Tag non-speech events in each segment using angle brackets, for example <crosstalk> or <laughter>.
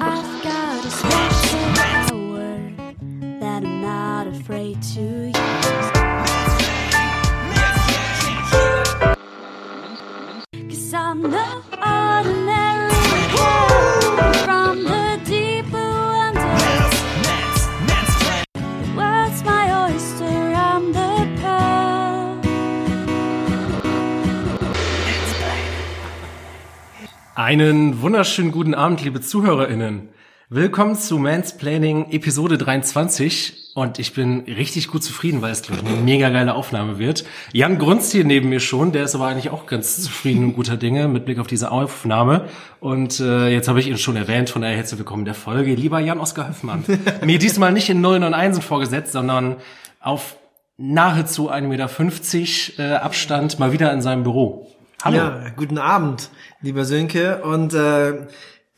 I've got a special power that I'm not afraid to Einen wunderschönen guten Abend, liebe ZuhörerInnen. Willkommen zu Mansplaining Episode 23 und ich bin richtig gut zufrieden, weil es glaube ich eine mega geile Aufnahme wird. Jan grunzt hier neben mir schon, der ist aber eigentlich auch ganz zufrieden und guter Dinge mit Blick auf diese Aufnahme und äh, jetzt habe ich ihn schon erwähnt, von daher herzlich willkommen in der Folge. Lieber Jan-Oskar Höfmann, <laughs> mir diesmal nicht in 9 und 1 vorgesetzt, sondern auf nahezu 1,50 Meter äh, Abstand mal wieder in seinem Büro. Hallo. Ja, guten Abend, lieber Sönke und äh,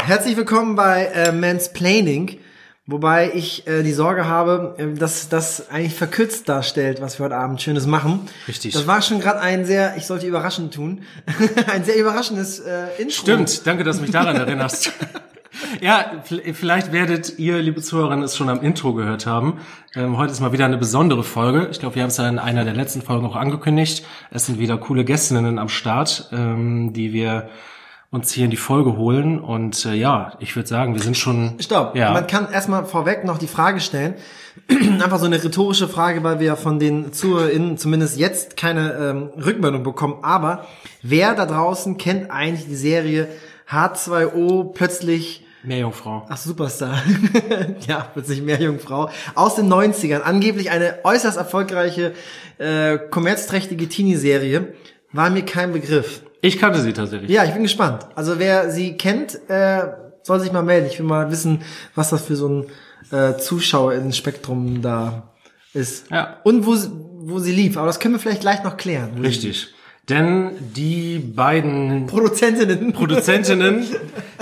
herzlich willkommen bei äh, Mansplaining, wobei ich äh, die Sorge habe, äh, dass das eigentlich verkürzt darstellt, was wir heute Abend Schönes machen. Richtig. Das war schon gerade ein sehr, ich sollte überraschend tun, <laughs> ein sehr überraschendes äh, Intro. Stimmt, danke, dass du mich daran erinnerst. <laughs> Ja, vielleicht werdet ihr, liebe Zuhörerinnen, es schon am Intro gehört haben. Ähm, heute ist mal wieder eine besondere Folge. Ich glaube, wir haben es ja in einer der letzten Folgen auch angekündigt. Es sind wieder coole Gästinnen am Start, ähm, die wir uns hier in die Folge holen. Und äh, ja, ich würde sagen, wir sind schon. Stopp. Ja. Man kann erstmal vorweg noch die Frage stellen. <clears throat> Einfach so eine rhetorische Frage, weil wir von den ZuhörerInnen zumindest jetzt keine ähm, Rückmeldung bekommen. Aber wer da draußen kennt eigentlich die Serie H2O plötzlich Meerjungfrau. Ach, Superstar. <laughs> ja, plötzlich Meerjungfrau. Aus den 90ern. Angeblich eine äußerst erfolgreiche, äh, kommerzträchtige Teenie-Serie. War mir kein Begriff. Ich kannte sie tatsächlich. Ja, ich bin gespannt. Also wer sie kennt, äh, soll sich mal melden. Ich will mal wissen, was das für so ein äh, Zuschauerinnen-Spektrum da ist. Ja. Und wo, sie- wo sie lief. Aber das können wir vielleicht gleich noch klären. Richtig. Denn die beiden Produzentinnen. Produzentinnen,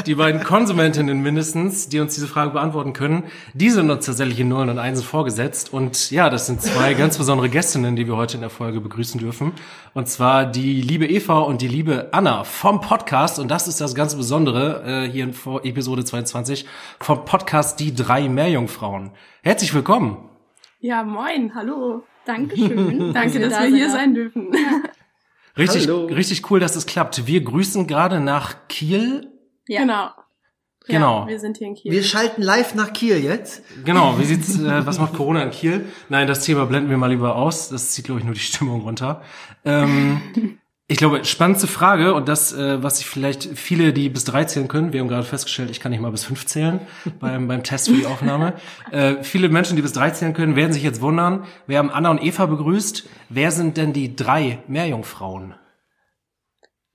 die beiden Konsumentinnen mindestens, die uns diese Frage beantworten können, die sind uns tatsächlich in Nullen und Einsen vorgesetzt. Und ja, das sind zwei ganz besondere Gästinnen, die wir heute in der Folge begrüßen dürfen. Und zwar die liebe Eva und die liebe Anna vom Podcast. Und das ist das ganz Besondere äh, hier in Vor- Episode 22 vom Podcast Die drei Meerjungfrauen. Herzlich willkommen. Ja, moin, hallo. Dankeschön. <laughs> Danke, dass da wir hier sein dürfen. Richtig, Hallo. richtig cool, dass es klappt. Wir grüßen gerade nach Kiel. Ja. Genau. Genau. Ja, wir sind hier in Kiel. Wir schalten live nach Kiel jetzt. Genau, wie sieht's, äh, was macht Corona in Kiel? Nein, das Thema blenden wir mal lieber aus. Das zieht, glaube ich, nur die Stimmung runter. Ähm, ich glaube, spannendste Frage und das, äh, was sich vielleicht viele, die bis drei zählen können, wir haben gerade festgestellt, ich kann nicht mal bis fünf zählen <laughs> beim, beim Test für die Aufnahme. Äh, viele Menschen, die bis drei zählen können, werden sich jetzt wundern. Wir haben Anna und Eva begrüßt. Wer sind denn die drei Meerjungfrauen?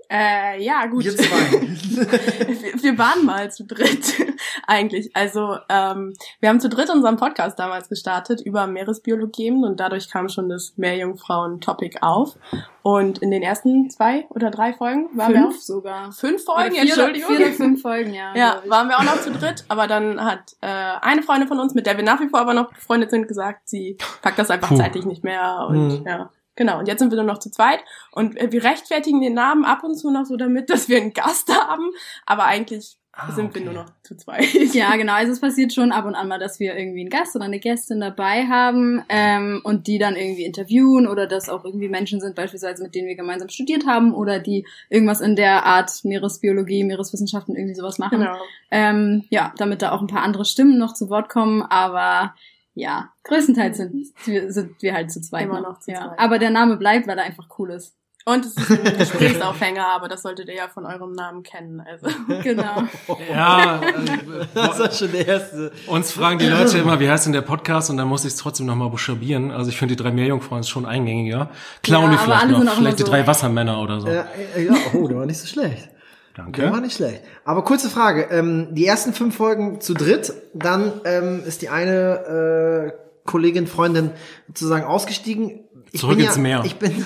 Äh, ja, gut. Wir zwei. <laughs> wir, wir waren mal zu dritt, <laughs> eigentlich. Also, ähm, wir haben zu dritt unseren Podcast damals gestartet über Meeresbiologien und dadurch kam schon das Meerjungfrauen-Topic auf. Und in den ersten zwei oder drei Folgen waren wir Fünf auch sogar. fünf Folgen, vier, Entschuldigung. vier oder fünf <laughs> Folgen, ja. Ja, waren wir auch noch zu dritt, aber dann hat äh, eine Freundin von uns, mit der wir nach wie vor aber noch befreundet sind, gesagt, sie packt das einfach Puh. zeitlich nicht mehr und Mhm. ja. Genau, und jetzt sind wir nur noch zu zweit und äh, wir rechtfertigen den Namen ab und zu noch so damit, <laughs> dass wir einen Gast haben, aber eigentlich Ah, sind okay. wir nur noch zu zweit. Ja, genau. Also es passiert schon ab und an mal, dass wir irgendwie einen Gast oder eine Gästin dabei haben ähm, und die dann irgendwie interviewen oder dass auch irgendwie Menschen sind, beispielsweise mit denen wir gemeinsam studiert haben oder die irgendwas in der Art Meeresbiologie, Meereswissenschaften irgendwie sowas machen. Genau. Ähm, ja, damit da auch ein paar andere Stimmen noch zu Wort kommen, aber ja, größtenteils sind wir, sind wir halt zu zweit. Immer ne? noch zu ja. zweit. Aber der Name bleibt, weil er einfach cool ist. Und es ist ein <laughs> Gesprächsaufhänger, aber das solltet ihr ja von eurem Namen kennen. Also. Genau. Ja, äh, <laughs> Das war schon der erste. Uns fragen die Leute immer, wie heißt denn der Podcast? Und dann muss ich es trotzdem nochmal buchstabieren. Also ich finde die drei Meerjungfrauen ist schon eingängiger. Klauen Ja, die vielleicht noch. Vielleicht die so- drei Wassermänner oder so. Ja, ja, oh, der war nicht so schlecht. Der war Danke. nicht schlecht. Aber kurze Frage. Ähm, die ersten fünf Folgen zu dritt, dann ähm, ist die eine äh, Kollegin, Freundin sozusagen ausgestiegen. Ich Zurück bin ins ja, Meer. Ich bin, <laughs>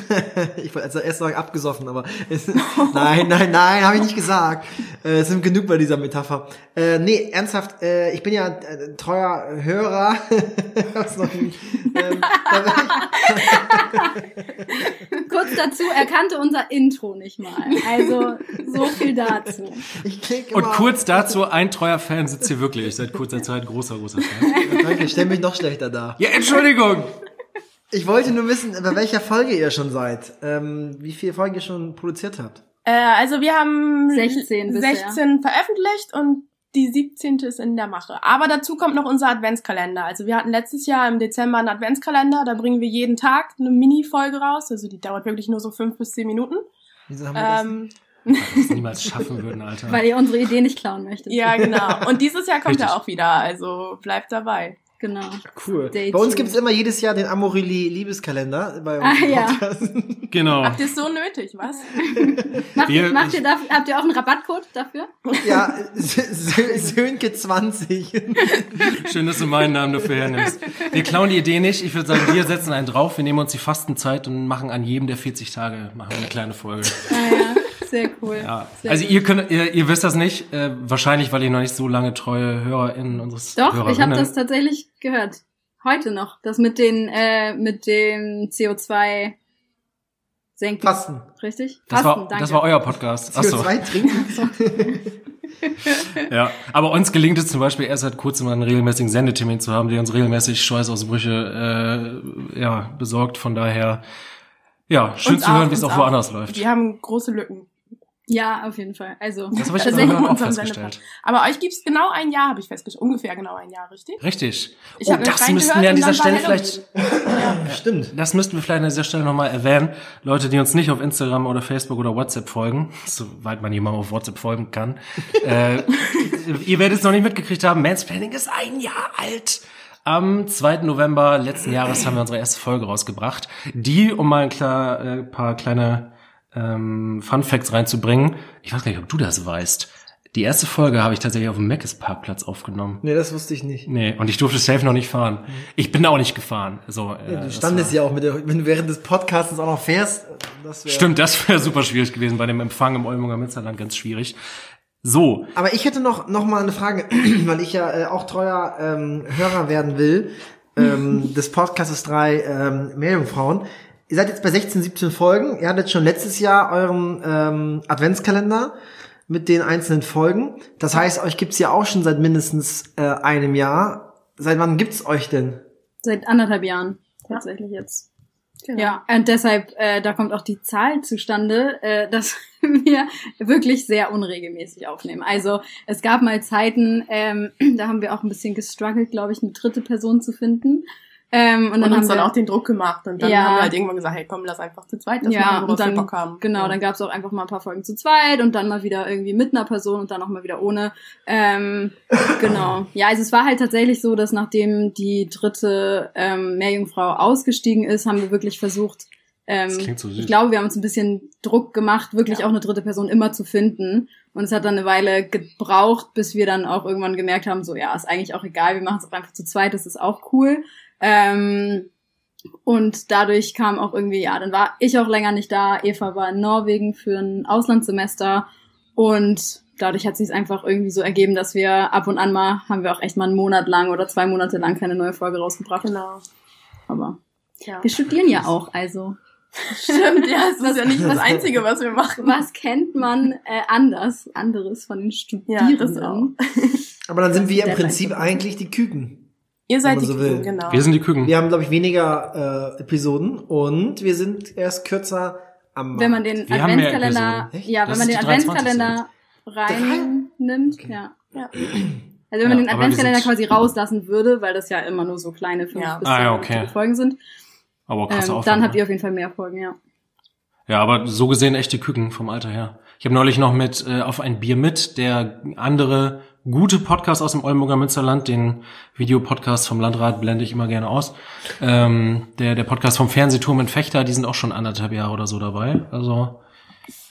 ich wollte also erst sagen abgesoffen, aber es, <laughs> nein, nein, nein, habe ich nicht gesagt. Äh, es sind genug bei dieser Metapher. Äh, nee, ernsthaft, äh, ich bin ja äh, treuer Hörer. <laughs> Noch ähm, Kurz dazu, er kannte unser Intro nicht mal. Also so viel dazu. Und kurz dazu, ein treuer Fan sitzt hier wirklich seit kurzer Zeit, großer, großer Fan. Ja, danke, ich stell mich noch schlechter da. Ja, Entschuldigung! Ich wollte nur wissen, bei welcher Folge ihr schon seid. Ähm, wie viele Folgen ihr schon produziert habt. Äh, also wir haben 16 bisher. 16 veröffentlicht und die 17. ist in der Mache. Aber dazu kommt noch unser Adventskalender. Also wir hatten letztes Jahr im Dezember einen Adventskalender. Da bringen wir jeden Tag eine Mini-Folge raus. Also die dauert wirklich nur so fünf bis zehn Minuten. Wieso haben wir das? Ähm, <laughs> Weil wir es niemals schaffen würden, Alter. Weil ihr unsere Idee nicht klauen möchtet. ja, genau. Und dieses Jahr kommt Richtig. er auch wieder. Also bleibt dabei. Genau. Cool. Stay Bei uns gibt's immer jedes Jahr den Amorelie Liebeskalender bei uns. Ah, ja. <laughs> Genau. Habt ihr es so nötig, was? <laughs> Macht, ihr, macht ihr dafür, habt ihr auch einen Rabattcode dafür? ja, Sö- Sönke 20. <laughs> Schön, dass du meinen Namen dafür hernimmst. Wir klauen die Idee nicht. Ich würde sagen, wir setzen einen drauf. Wir nehmen uns die Fastenzeit und machen an jedem der 40 Tage machen wir eine kleine Folge. Ah ja, sehr cool. Ja. Sehr Also ihr könnt, ihr, ihr wisst das nicht. Äh, wahrscheinlich, weil ihr noch nicht so lange treue HörerInnen unseres Doch, Hörerinnen. ich habe das tatsächlich gehört. Heute noch. Das mit den, äh, mit dem CO2 senken. Fasten. Richtig? Das Fasten, war, danke. das war euer Podcast. Achso. CO2 trinken. <laughs> Ja, aber uns gelingt es zum Beispiel erst seit kurzem einen regelmäßigen Sendetermin zu haben, der uns regelmäßig Schweißausbrüche äh, ja, besorgt. Von daher, ja, schön Uns zu hören, auch, wie es uns auch woanders läuft. Wir haben große Lücken. Ja, auf jeden Fall. Also, Das habe ich jetzt in auch festgestellt. Aber euch gibt's genau ein Jahr, habe ich festgestellt. Ungefähr genau ein Jahr, richtig? Richtig. Ich oh, hab das müssten wir an dieser Stelle vielleicht, <laughs> Stimmt. das müssten wir vielleicht an dieser Stelle nochmal erwähnen. Leute, die uns nicht auf Instagram oder Facebook oder WhatsApp folgen, soweit man jemandem auf WhatsApp folgen kann, äh, <laughs> ihr werdet es noch nicht mitgekriegt haben, Mansplaining ist ein Jahr alt. Am 2. November letzten Jahres haben wir unsere erste Folge rausgebracht, die, um mal ein klar, äh, paar kleine ähm, Fun Facts reinzubringen, ich weiß gar nicht, ob du das weißt, die erste Folge habe ich tatsächlich auf dem Meckes Parkplatz aufgenommen. Nee, das wusste ich nicht. Nee, und ich durfte safe noch nicht fahren. Ich bin da auch nicht gefahren. So, äh, Ja, du das standest war- ja auch mit der, wenn du während des Podcasts auch noch fährst, das wäre. Stimmt, das wäre super schwierig gewesen bei dem Empfang im Olmunger Münsterland, ganz schwierig. So, Aber ich hätte noch, noch mal eine Frage, <clears throat> weil ich ja äh, auch treuer ähm, Hörer werden will, ähm, <laughs> des Podcasts drei ähm, Meerjungfrauen. Ihr seid jetzt bei 16, 17 Folgen. Ihr hattet schon letztes Jahr euren ähm, Adventskalender mit den einzelnen Folgen. Das heißt, euch gibt's ja auch schon seit mindestens äh, einem Jahr. Seit wann gibt's euch denn? seit anderthalb Jahren tatsächlich jetzt. Genau. Ja, und deshalb, äh, da kommt auch die Zahl zustande, äh, <laughs> dass wir wirklich sehr unregelmäßig aufnehmen. Also es gab mal Zeiten, ähm, <clears throat> da haben wir auch ein bisschen gestruggelt, glaube ich, eine dritte Person zu finden. Ähm, und Und dann uns haben dann wir auch den Druck gemacht. Und dann Ja. haben wir halt irgendwann gesagt, hey komm, lass einfach zu zweit das ja, machen, worauf und dann, wir Bock haben. genau, Ja. dann gab's auch einfach mal ein paar Folgen zu zweit und dann mal wieder irgendwie mit einer Person und dann auch mal wieder ohne. Ähm, <laughs> genau. Ja, also es war halt tatsächlich so, dass nachdem die dritte ähm, Meerjungfrau ausgestiegen ist, haben wir wirklich versucht, ähm, so süß. ich glaube, wir haben uns ein bisschen Druck gemacht, wirklich Ja. auch eine dritte Person immer zu finden. Und es hat dann eine Weile gebraucht, bis wir dann auch irgendwann gemerkt haben, so ja, ist eigentlich auch egal, wir machen es auch einfach zu zweit, das ist auch cool. Ähm, und dadurch kam auch irgendwie, ja, dann war ich auch länger nicht da. Eva war in Norwegen für ein Auslandssemester und dadurch hat sich einfach irgendwie so ergeben, dass wir ab und an mal, haben wir auch echt mal einen Monat lang oder zwei Monate lang keine neue Folge rausgebracht. Genau. Aber Ja. wir studieren ja auch, also Stimmt, ja, es <laughs> ist ja nicht das Einzige, was wir machen. was kennt man äh, anders, anderes von den Ja, Studierenden? das auch. Aber dann sind wir im Prinzip eigentlich die Küken. Ihr seid die man so will. Küken, genau. wir sind die Küken. Wir haben, glaube ich, weniger äh, Episoden und wir sind erst kürzer am Wenn man den Wir Adventskalender, ja, wenn man den die 23. Adventskalender reinnimmt, Okay. ja. Ja. Also wenn man Ja, den aber wir Adventskalender quasi rauslassen würde, weil das ja immer nur so kleine fünf Ja. bis Ah, ja, okay. Folgen sind, Aber krasse ähm, dann habt ne? ihr auf jeden Fall mehr Folgen, ja. Ja, aber so gesehen echte Küken vom Alter her. Ich habe neulich noch mit äh, auf ein Bier mit, der andere gute Podcast aus dem Oldenburger Münsterland, den Videopodcast vom Landrat blende ich immer gerne aus. Ähm, der, der Podcast vom Fernsehturm in Fechter, die sind auch schon anderthalb Jahre oder so dabei. Also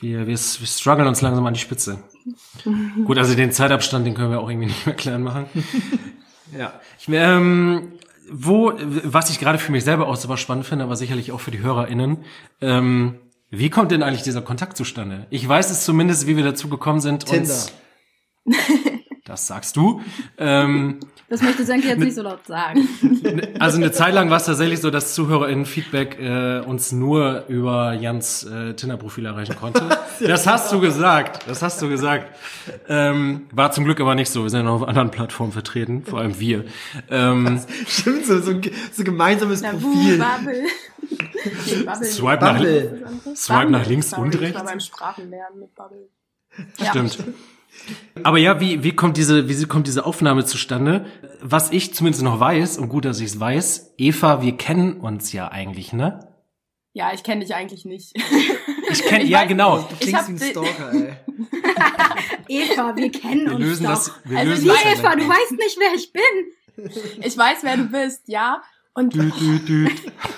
wir, wir, wir strugglen uns langsam an die Spitze. <laughs> Gut, also den Zeitabstand, den können wir auch irgendwie nicht mehr klein machen. <laughs> ja. Ich, ähm, wo, was ich gerade für mich selber auch super spannend finde, aber sicherlich auch für die HörerInnen, ähm, wie kommt denn eigentlich dieser Kontakt zustande? Ich weiß es zumindest, wie wir dazu gekommen sind, Tinder. <laughs> das sagst du, ähm, Das möchte Senke jetzt nicht so laut sagen. Also eine Zeit lang war es tatsächlich so, dass ZuhörerInnen-Feedback äh, uns nur über Jans äh, Tinder-Profil erreichen konnte. <laughs> Das hast du gesagt. Das hast du gesagt. Ähm, war zum Glück aber nicht so. Wir sind ja noch auf anderen Plattformen vertreten, vor allem wir. Ähm, Stimmt, so, so, ein so ein gemeinsames Na, Profil. Bubble. Nee, <laughs> Bubble. Swipe nach, Bubble. Swipe nach links Sorry, und Ich war rechts. beim Sprachenlernen mit Bubble. Stimmt. Aber ja, wie, wie kommt diese, wie kommt diese Aufnahme zustande? Was ich zumindest noch weiß, und gut, dass ich es weiß, Eva, wir kennen uns ja eigentlich, ne? Ja, ich kenne dich eigentlich nicht. <laughs> Ich <laughs> kenne, ja weiß- genau. Du Ich klingst hab wie ein Stalker, <laughs> ey. Eva, wir kennen Wir uns lösen doch. das, wir Also lösen Wie das Eva, du weißt nicht, wer ich bin. Ich weiß, wer du bist, ja. Und, Dü, dü, dü.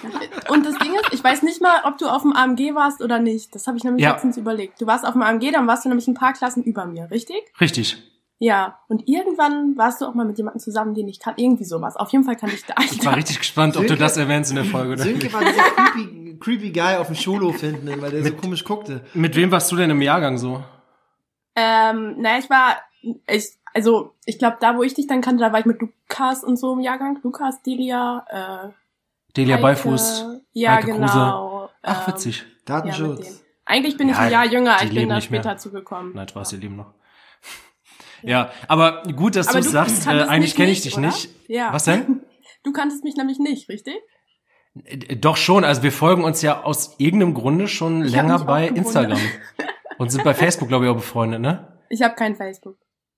<laughs> und das Ding ist, ich weiß nicht mal, ob du auf dem AMG warst oder nicht. Das habe ich nämlich Ja. letztens überlegt. Du warst auf dem AMG, dann warst du nämlich ein paar Klassen über mir, richtig? Richtig. Ja. Und irgendwann warst du auch mal mit jemandem zusammen, den ich kann. Irgendwie sowas. Auf jeden Fall kann ich da. Ich war richtig gespannt, ob du das erwähnst in der Folge. Oder? Sönke war dieser creepy, creepy Guy auf dem Schulhof hinten, weil der so komisch guckte. Mit wem warst du denn im Jahrgang so? Ähm, na, ich war, ich, also, ich glaube, da, wo ich dich dann kannte, da war ich mit Lukas und so im Jahrgang. Lukas, Delia, äh, Delia Heike, Beifuß. Ja, Heike Kruse. genau. Ach, ähm, witzig. Ja, Datenschutz. denen. Eigentlich bin ich Ja, ein Jahr jünger, ich bin leben da mehr. später zugekommen. Nein, Spaß, ihr Lieben noch. <laughs> Ja, aber gut, dass Aber du sagst, äh, eigentlich kenne ich dich oder? nicht. Ja. Was denn? <laughs> Du kanntest mich nämlich nicht, richtig? Äh, Doch schon, also wir folgen uns ja aus irgendeinem Grunde schon Ich länger bei. Instagram. <laughs> Und sind bei Facebook, glaube ich, auch befreundet, ne? Ich habe kein Facebook.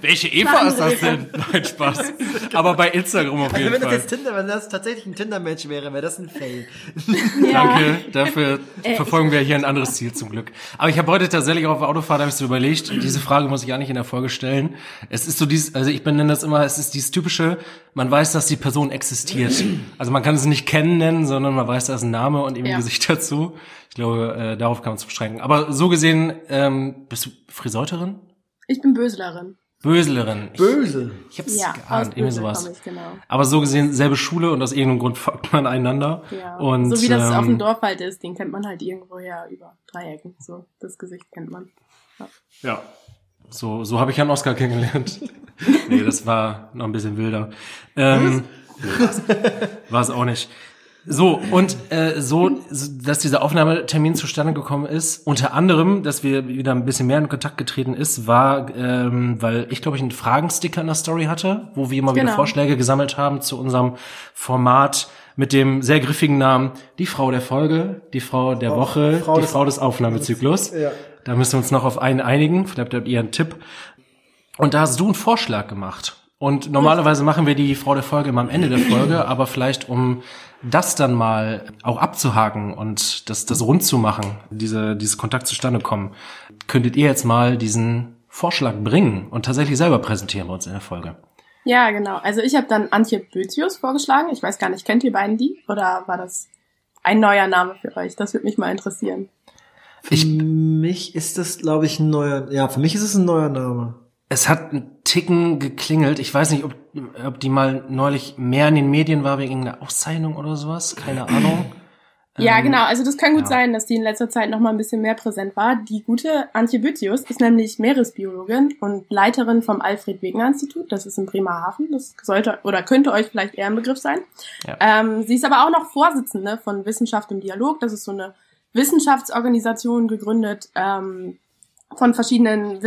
Welche Eva ist das denn? Nein, Spaß. Aber bei Instagram auf Also jeden wenn das Fall. jetzt Tinder, wenn das tatsächlich ein Tinder-Match wäre, wäre das ein Fail. Danke, dafür Äh, verfolgen wir hier ein anderes Ziel zum Glück. Aber ich habe heute tatsächlich auf der Autofahrt habe ich so überlegt, diese Frage muss ich gar nicht in der Folge stellen. Es ist so dieses, also ich benenne das immer, es ist dieses typische, man weiß, dass die Person existiert. Also man kann sie nicht kennen nennen, sondern man weiß, da ist ein Name und eben ein Ja. Gesicht dazu. Ich glaube, äh, darauf kann man es beschränken. Aber so gesehen, ähm, bist du Friseuterin? Ich bin Böslerin. Böselerin. Ich, Böse. ich hab's Ja, geahnt, irgendwie Bösel sowas. ich, genau. Aber so gesehen, selbe Schule und aus irgendeinem Grund <laughs> folgt man einander. Ja. Und, so wie das auf ähm, dem Dorf halt ist, den kennt man halt irgendwoher über Dreiecken. So, das Gesicht kennt man. Ja. So, so habe ich Herrn Oscar kennengelernt. <laughs> nee, das war noch ein bisschen wilder. Ähm, <laughs> war es auch nicht. So, und äh, so, dass dieser Aufnahmetermin zustande gekommen ist, unter anderem, dass wir wieder ein bisschen mehr in Kontakt getreten ist, war, ähm, weil ich, glaube ich, einen Fragensticker in der Story hatte, wo wir immer wieder Genau. Vorschläge gesammelt haben zu unserem Format mit dem sehr griffigen Namen Die Frau der Folge, die Frau der Woche, Frau die des- Frau des Aufnahmezyklus. Ja. Da müssen wir uns noch auf einen einigen. Vielleicht habt ihr einen Tipp. Und da hast du einen Vorschlag gemacht. Und normalerweise machen wir die Frau der Folge immer am Ende der Folge, aber vielleicht um das dann mal auch abzuhaken und das, das rund zu machen, diese, dieses Kontakt zustande kommen, könntet ihr jetzt mal diesen Vorschlag bringen und tatsächlich selber präsentieren bei uns in der Folge. Ja, genau. Also ich habe dann Antje Bözius vorgeschlagen. Ich weiß gar nicht, kennt ihr beiden die? Oder war das ein neuer Name für euch? Das würde mich mal interessieren. Für mich ist das, glaube ich, ein neuer, ja, für mich ist es ein neuer Name. Es hat einen Ticken geklingelt. Ich weiß nicht, ob, ob die mal neulich mehr in den Medien war wegen einer Auszeichnung oder sowas. Keine <clears throat> Ahnung. Ja, Ähm, genau. Also das kann gut ja. sein, dass die in letzter Zeit noch mal ein bisschen mehr präsent war. Die gute Antje Bütius ist nämlich Meeresbiologin und Leiterin vom Alfred Wegener Institut. Das ist in Bremerhaven. Das sollte oder könnte euch vielleicht eher ein Begriff sein. Ja. Ähm, sie ist aber auch noch Vorsitzende von Wissenschaft im Dialog. Das ist so eine Wissenschaftsorganisation gegründet ähm, von verschiedenen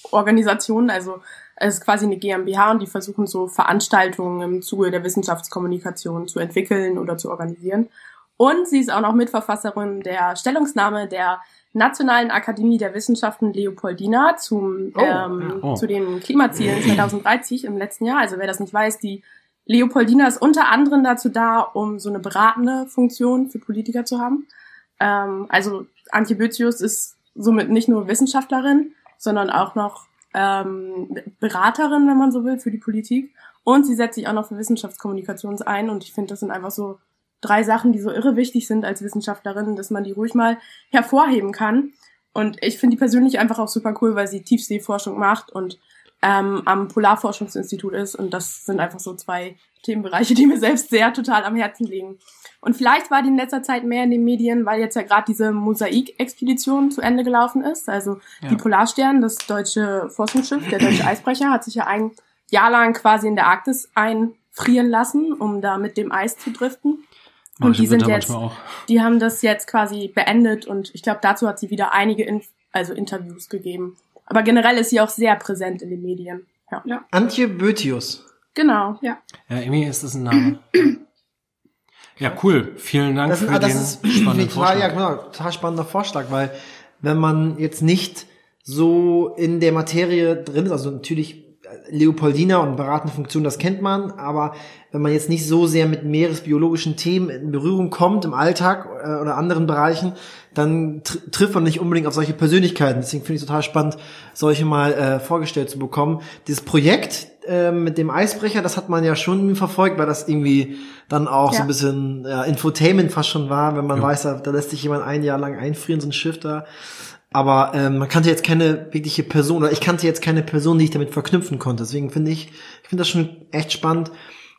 Wissenschaftsorganisationen. Also es ist quasi eine GmbH und die versuchen so Veranstaltungen im Zuge der Wissenschaftskommunikation zu entwickeln oder zu organisieren. Und sie ist auch noch Mitverfasserin der Stellungnahme der Nationalen Akademie der Wissenschaften Leopoldina zum, Oh, ähm, oh. zu den Klimazielen 2030 im letzten Jahr. Also wer das nicht weiß, die Leopoldina ist unter anderem dazu da, um so eine beratende Funktion für Politiker zu haben. Ähm, also Antje Bözius ist somit nicht nur Wissenschaftlerin, sondern auch noch ähm, Beraterin, wenn man so will, für die Politik. Und sie setzt sich auch noch für Wissenschaftskommunikation ein. Und ich finde, das sind einfach so drei Sachen, die so irre wichtig sind als Wissenschaftlerin, dass man die ruhig mal hervorheben kann. Und ich finde die persönlich einfach auch super cool, weil sie Tiefseeforschung macht und ähm, am Polarforschungsinstitut ist. Und das sind einfach so zwei Themenbereiche, die mir selbst sehr total am Herzen liegen. Und vielleicht war die in letzter Zeit mehr in den Medien, weil jetzt ja gerade diese Mosaik-Expedition zu Ende gelaufen ist. Also Ja. die Polarstern, das deutsche Forschungsschiff, der deutsche <clears throat> Eisbrecher, hat sich ja ein Jahr lang quasi in der Arktis einfrieren lassen, um da mit dem Eis zu driften. Und die sind jetzt, die haben das jetzt quasi beendet und ich glaube, dazu hat sie wieder einige Inf also Interviews gegeben. Aber generell ist sie auch sehr präsent in den Medien. Ja. Ja. Antje Bötius. Genau. Ja, irgendwie ist das ein Name. Ja, cool. Vielen Dank Das, für ist, das den ist <clears throat> spannenden total, ja, Vorschlag. genau, total spannender Vorschlag, weil wenn man jetzt nicht so in der Materie drin ist, also natürlich äh, Leopoldina und beratende Funktion, das kennt man, aber wenn man jetzt nicht so sehr mit meeresbiologischen Themen in Berührung kommt im Alltag äh, oder anderen Bereichen, dann tr trifft man nicht unbedingt auf solche Persönlichkeiten. Deswegen finde ich es total spannend, solche mal äh, vorgestellt zu bekommen. Dieses Projekt äh, mit dem Eisbrecher, das hat man ja schon verfolgt, weil das irgendwie dann auch so Ja. ein bisschen ja, Infotainment fast schon war, wenn man Ja. weiß, da, da lässt sich jemand ein Jahr lang einfrieren, so ein Schiff da. Aber ähm, man kannte jetzt keine wirkliche Person, oder ich kannte jetzt keine Person, die ich damit verknüpfen konnte. Deswegen finde ich, ich finde das schon echt spannend,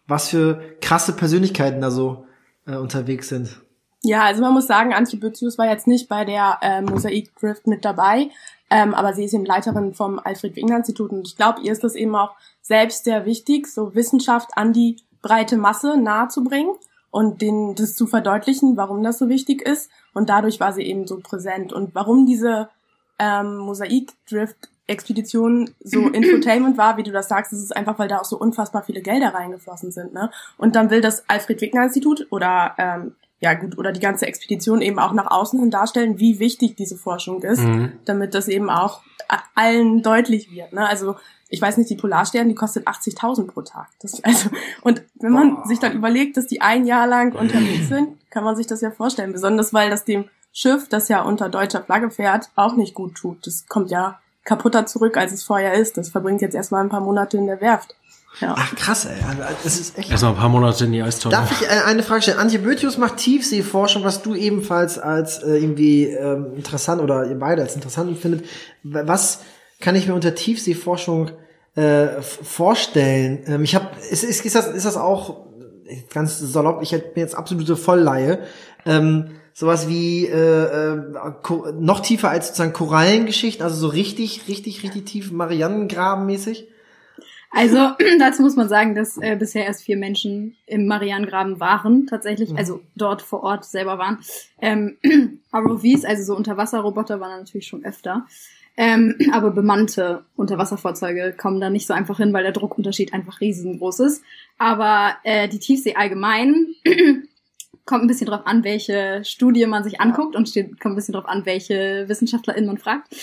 was für krasse Persönlichkeiten da so äh, unterwegs sind. Ja, also man muss sagen, Antje Bözius war jetzt nicht bei der äh, Mosaik Drift mit dabei, ähm, aber sie ist eben Leiterin vom Alfred Wegener Institut und ich glaube, ihr ist das eben auch selbst sehr wichtig, so Wissenschaft an die breite Masse nahezubringen und denen das zu verdeutlichen, warum das so wichtig ist und dadurch war sie eben so präsent und warum diese ähm, Mosaik Drift Expedition so <clears throat> Infotainment war, wie du das sagst, ist es einfach, weil da auch so unfassbar viele Gelder reingeflossen sind, ne? Und dann will das Alfred Wegener Institut oder ähm, ja gut, oder die ganze Expedition eben auch nach außen hin darstellen, wie wichtig diese Forschung ist, Mhm. damit das eben auch a- allen deutlich wird. Ne? Also ich weiß nicht, die Polarstern, die kostet 80.000 pro Tag. Das, <laughs> also, und wenn man Boah. sich dann überlegt, dass die ein Jahr lang unterwegs sind, kann man sich das ja vorstellen. Besonders weil das dem Schiff, das ja unter deutscher Flagge fährt, auch nicht gut tut. Das kommt ja kaputter zurück, als es vorher ist. Das verbringt jetzt erstmal ein paar Monate in der Werft. Ja. Ach krass, ey. Also, Das ist echt. Erstmal ein paar Monate in die Eistonne. Darf ich äh, eine Frage stellen? Antje Bötius macht Tiefseeforschung, was du ebenfalls als äh, irgendwie ähm, interessant oder ihr beide als interessant empfindet. Was kann ich mir unter Tiefseeforschung äh, vorstellen? Ähm, ich habe, ist, ist, ist das ist das auch ganz salopp? Ich bin jetzt absolute Vollleihe. Ähm, sowas wie äh, äh, noch tiefer als sozusagen Korallengeschichten, also so richtig, richtig, richtig tief Marianengraben mäßig. Also <clears throat> dazu muss man sagen, dass äh, bisher erst vier Menschen im Marianengraben waren, tatsächlich, Mhm. also dort vor Ort selber waren. Ähm, <clears throat> ROVs, also so Unterwasserroboter, waren natürlich schon öfter. Ähm, <clears throat> aber bemannte Unterwasserfahrzeuge kommen da nicht so einfach hin, weil der Druckunterschied einfach riesengroß ist. Aber äh, die Tiefsee allgemein kommt ein bisschen drauf an, welche Studie man sich anguckt und steht, kommt ein bisschen drauf an, welche WissenschaftlerInnen man fragt.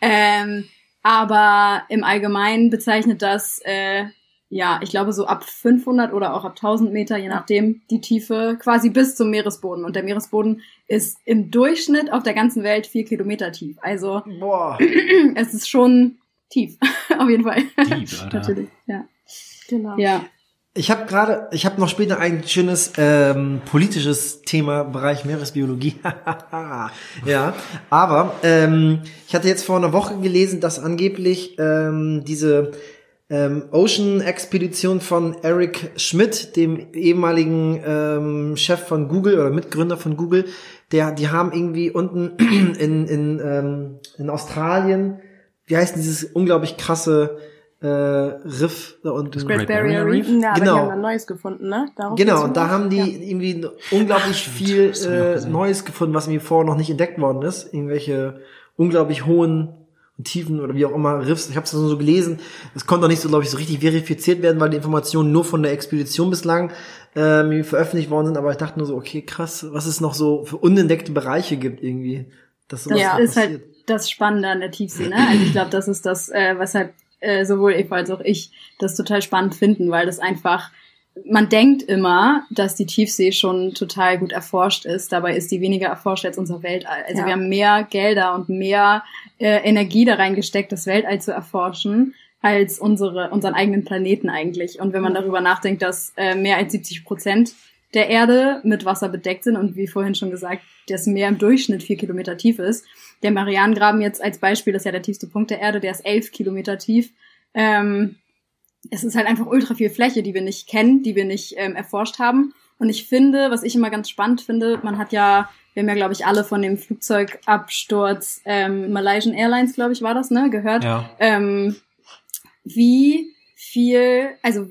Ähm, aber im Allgemeinen bezeichnet das, äh, ja, ich glaube so ab 500 oder auch ab 1000 Meter, je nachdem, die Tiefe quasi bis zum Meeresboden. Und der Meeresboden ist im Durchschnitt auf der ganzen Welt vier Kilometer tief. Also Boah. <clears throat> es ist schon tief, <laughs> auf jeden Fall. Alter. Natürlich, ja. Genau. Ja. Ich habe gerade, ich habe noch später ein schönes ähm, politisches Thema Bereich Meeresbiologie. <laughs> ja, aber ähm, ich hatte jetzt vor einer Woche gelesen, dass angeblich ähm, diese ähm, Ocean-Expedition von Eric Schmidt, dem ehemaligen ähm, Chef von Google oder Mitgründer von Google, der, die haben irgendwie unten <clears throat> in, in, ähm, in Australien, wie heißt dieses unglaublich krasse äh, Riff da unten? Great Barrier Reef? Ja, aber Genau. die haben dann Neues gefunden, ne? Darauf Genau, und da haben die Ja. irgendwie unglaublich stimmt, viel das auch äh. Neues gefunden, was mir vorher noch nicht entdeckt worden ist. Irgendwelche unglaublich hohen und tiefen oder wie auch immer Riffs. Ich habe es so so gelesen. Es konnte noch nicht so, glaube ich, so richtig verifiziert werden, weil die Informationen nur von der Expedition bislang ähm, veröffentlicht worden sind. Aber ich dachte nur so, okay, krass, was es noch so für unentdeckte Bereiche gibt irgendwie. Dass sowas Das Ja. ist passiert. halt das Spannende an der Tiefsee, ne? Also ich glaube, das ist das, äh, weshalb äh, sowohl Eva als auch ich das total spannend finden, weil das einfach, man denkt immer, dass die Tiefsee schon total gut erforscht ist. Dabei ist die weniger erforscht als unser Weltall. Also Ja. wir haben mehr Gelder und mehr äh, Energie da reingesteckt, das Weltall zu erforschen, als unsere, unseren eigenen Planeten eigentlich. Und wenn man darüber nachdenkt, dass äh, mehr als 70 Prozent der Erde mit Wasser bedeckt sind und wie vorhin schon gesagt, das Meer im Durchschnitt vier Kilometer tief ist. Der Marianengraben jetzt als Beispiel, das ist ja der tiefste Punkt der Erde, der ist elf Kilometer tief. Ähm, es ist halt einfach ultra viel Fläche, die wir nicht kennen, die wir nicht ähm, erforscht haben. Und ich finde, was ich immer ganz spannend finde, man hat ja, wir haben ja, glaube ich, alle von dem Flugzeugabsturz ähm, Malaysian Airlines, glaube ich, war das, ne, gehört. Ja. Ähm, wie viel, also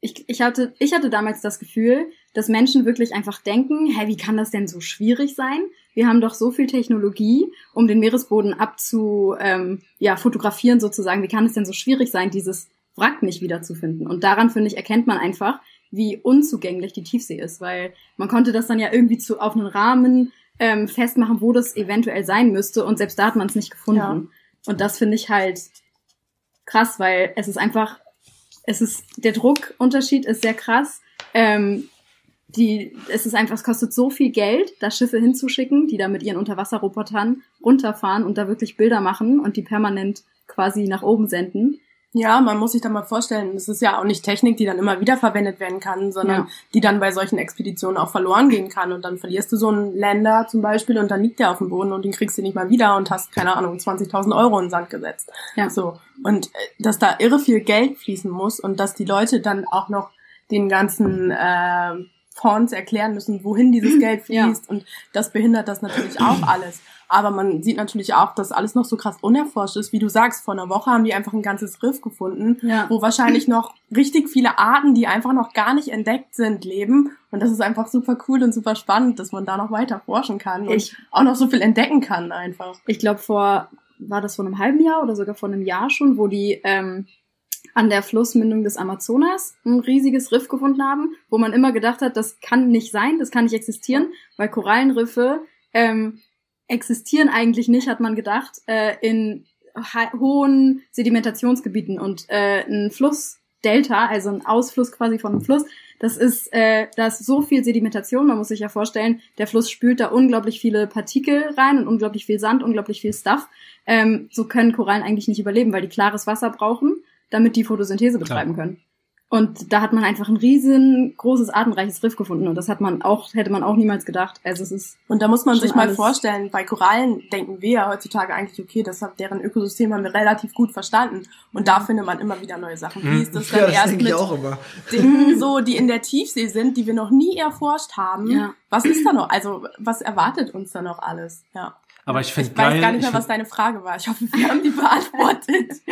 ich, ich, hatte, ich hatte damals das Gefühl, dass Menschen wirklich einfach denken, hä, wie kann das denn so schwierig sein? Wir haben doch so viel Technologie, um den Meeresboden abzu, ähm, ja, fotografieren sozusagen. Wie kann es denn so schwierig sein, dieses Wrack nicht wiederzufinden? Und daran, finde ich, erkennt man einfach, wie unzugänglich die Tiefsee ist, weil man konnte das dann ja irgendwie zu, auf einen Rahmen ähm, festmachen, wo das eventuell sein müsste und selbst da hat man es nicht gefunden. Ja. Und das finde ich halt krass, weil es ist einfach, es ist, der Druckunterschied ist sehr krass. Ähm, die, es ist einfach, es kostet so viel Geld, da Schiffe hinzuschicken, die da mit ihren Unterwasserrobotern runterfahren und da wirklich Bilder machen und die permanent quasi nach oben senden. Ja, man muss sich da mal vorstellen, es ist ja auch nicht Technik, die dann immer wieder verwendet werden kann, sondern Ja. die dann bei solchen Expeditionen auch verloren gehen kann. Und dann verlierst du so einen Länder zum Beispiel und dann liegt der auf dem Boden und den kriegst du nicht mal wieder und hast, keine Ahnung, 20.000 Euro in den Sand gesetzt. Ja. So. Und äh, dass da irre viel Geld fließen muss und dass die Leute dann auch noch den ganzen äh, Fonds erklären müssen, wohin dieses Geld <clears throat> Ja. fließt. Und das behindert das natürlich auch <clears throat> alles. Aber man sieht natürlich auch, dass alles noch so krass unerforscht ist. Wie du sagst, vor einer Woche haben die einfach ein ganzes Riff gefunden, Ja. wo wahrscheinlich noch richtig viele Arten, die einfach noch gar nicht entdeckt sind, leben. Und das ist einfach super cool und super spannend, dass man da noch weiter forschen kann und Ich- auch noch so viel entdecken kann einfach. ich glaube vor, war das vor einem halben Jahr oder sogar vor einem Jahr schon, wo die ähm, an der Flussmündung des Amazonas ein riesiges Riff gefunden haben, wo man immer gedacht hat, das kann nicht sein, das kann nicht existieren, weil Korallenriffe ähm, existieren eigentlich nicht, hat man gedacht, äh, in hohen Sedimentationsgebieten und äh, ein Flussdelta, also ein Ausfluss quasi von einem Fluss, das ist, äh, da ist so viel Sedimentation, man muss sich ja vorstellen, der Fluss spült da unglaublich viele Partikel rein und unglaublich viel Sand, unglaublich viel Stuff. Ähm, so können Korallen eigentlich nicht überleben, weil die klares Wasser brauchen, damit die Photosynthese betreiben können. Und da hat man einfach ein riesengroßes, artenreiches Riff gefunden und das hat man auch, hätte man auch niemals gedacht. Also es ist Und da muss man sich mal vorstellen, bei Korallen denken wir ja heutzutage eigentlich, okay, das hat deren Ökosystem haben wir relativ gut verstanden. Und da findet man immer wieder neue Sachen. Wie ist das dann Ja, das erst denke ich mit auch immer. Dingen so, die in der Tiefsee sind, die wir noch nie erforscht haben? Ja. Was ist da noch? Also, was erwartet uns da noch alles? Ja. Aber ich finde Ich geil. weiß gar nicht ich mehr, was deine Frage war. Ich hoffe, wir haben die <laughs> beantwortet.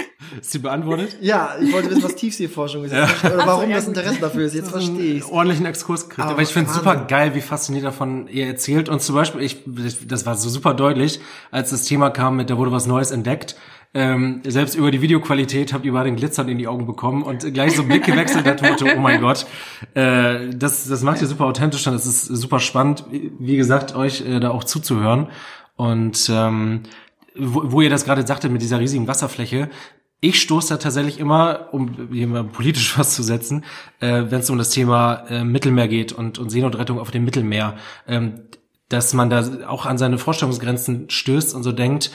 ist sie beantwortet? Ja, ich wollte wissen, was Tiefseeforschung ist. Oder warum ja, das gut. Interesse dafür ist. Jetzt verstehe ich ordentlichen Exkurs gekriegt. Aber Aber ich finde es super geil, wie fasziniert davon ihr erzählt. Und zum Beispiel, ich, das war so super deutlich, als das Thema kam mit, da wurde was Neues entdeckt. Ähm, selbst über die Videoqualität habt ihr über den Glitzern in die Augen bekommen und gleich so Blick gewechselt, der Tote, oh mein Gott. Äh, das, das macht ihr super authentisch und es ist super spannend, wie gesagt, euch äh, da auch zuzuhören. Und ähm, wo, wo ihr das gerade sagte mit dieser riesigen Wasserfläche, ich stoße da tatsächlich immer, um hier mal politisch <laughs> was zu setzen, äh, wenn es um das Thema äh, Mittelmeer geht und, und Seenotrettung auf dem Mittelmeer, ähm, dass man da auch an seine Vorstellungsgrenzen stößt und so denkt,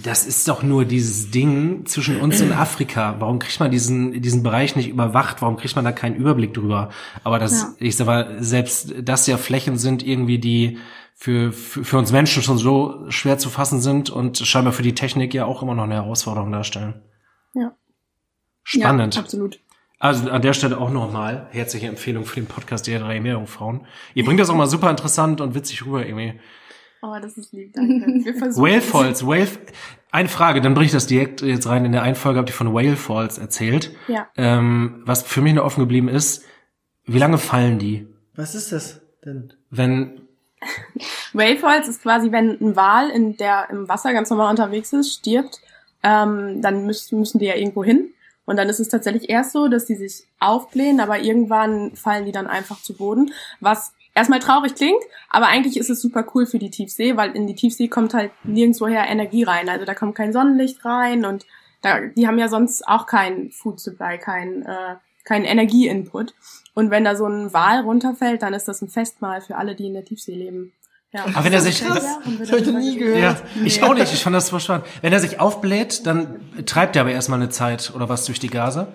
das ist doch nur dieses Ding zwischen uns und Afrika. Warum kriegt man diesen, diesen Bereich nicht überwacht? Warum kriegt man da keinen Überblick drüber? Aber das, Ja. ich sag mal, selbst das ja Flächen sind irgendwie, die für, für, für uns Menschen schon so schwer zu fassen sind und scheinbar für die Technik ja auch immer noch eine Herausforderung darstellen. Ja. Spannend. Ja, absolut. Also an der Stelle auch nochmal herzliche Empfehlung für den Podcast der drei Meerjungfrauen. Ihr bringt das auch mal super interessant und witzig rüber irgendwie. Oh, das ist lieb, danke. Wir <laughs> versuchen Whale. Falls, Whale, eine Frage, dann bringe ich das direkt jetzt rein. In der einen Folge habt ihr von Whale Falls erzählt. Ja. Ähm, was für mich noch offen geblieben ist, wie lange fallen die? Was ist das denn? Wenn, Whale Falls ist quasi, wenn ein Wal in der im Wasser ganz normal unterwegs ist, stirbt, ähm, dann müssen, müssen die ja irgendwo hin. Und dann ist es tatsächlich erst so, dass die sich aufblähen, aber irgendwann fallen die dann einfach zu Boden, was erstmal traurig klingt, aber eigentlich ist es super cool für die Tiefsee, weil in die Tiefsee kommt halt nirgendwoher Energie rein. Also da kommt kein Sonnenlicht rein und da, die haben ja sonst auch kein Food Supply, kein, äh, kein Energieinput. Und wenn da so ein Wal runterfällt, dann ist das ein Festmahl für alle, die in der Tiefsee leben. Ja. Aber wenn er sich- das- das hab ich noch nie gehört. ja, ich auch nicht, ich fand das voll spannend. Wenn er sich aufbläht, dann treibt er aber erstmal eine Zeit oder was durch die Gase.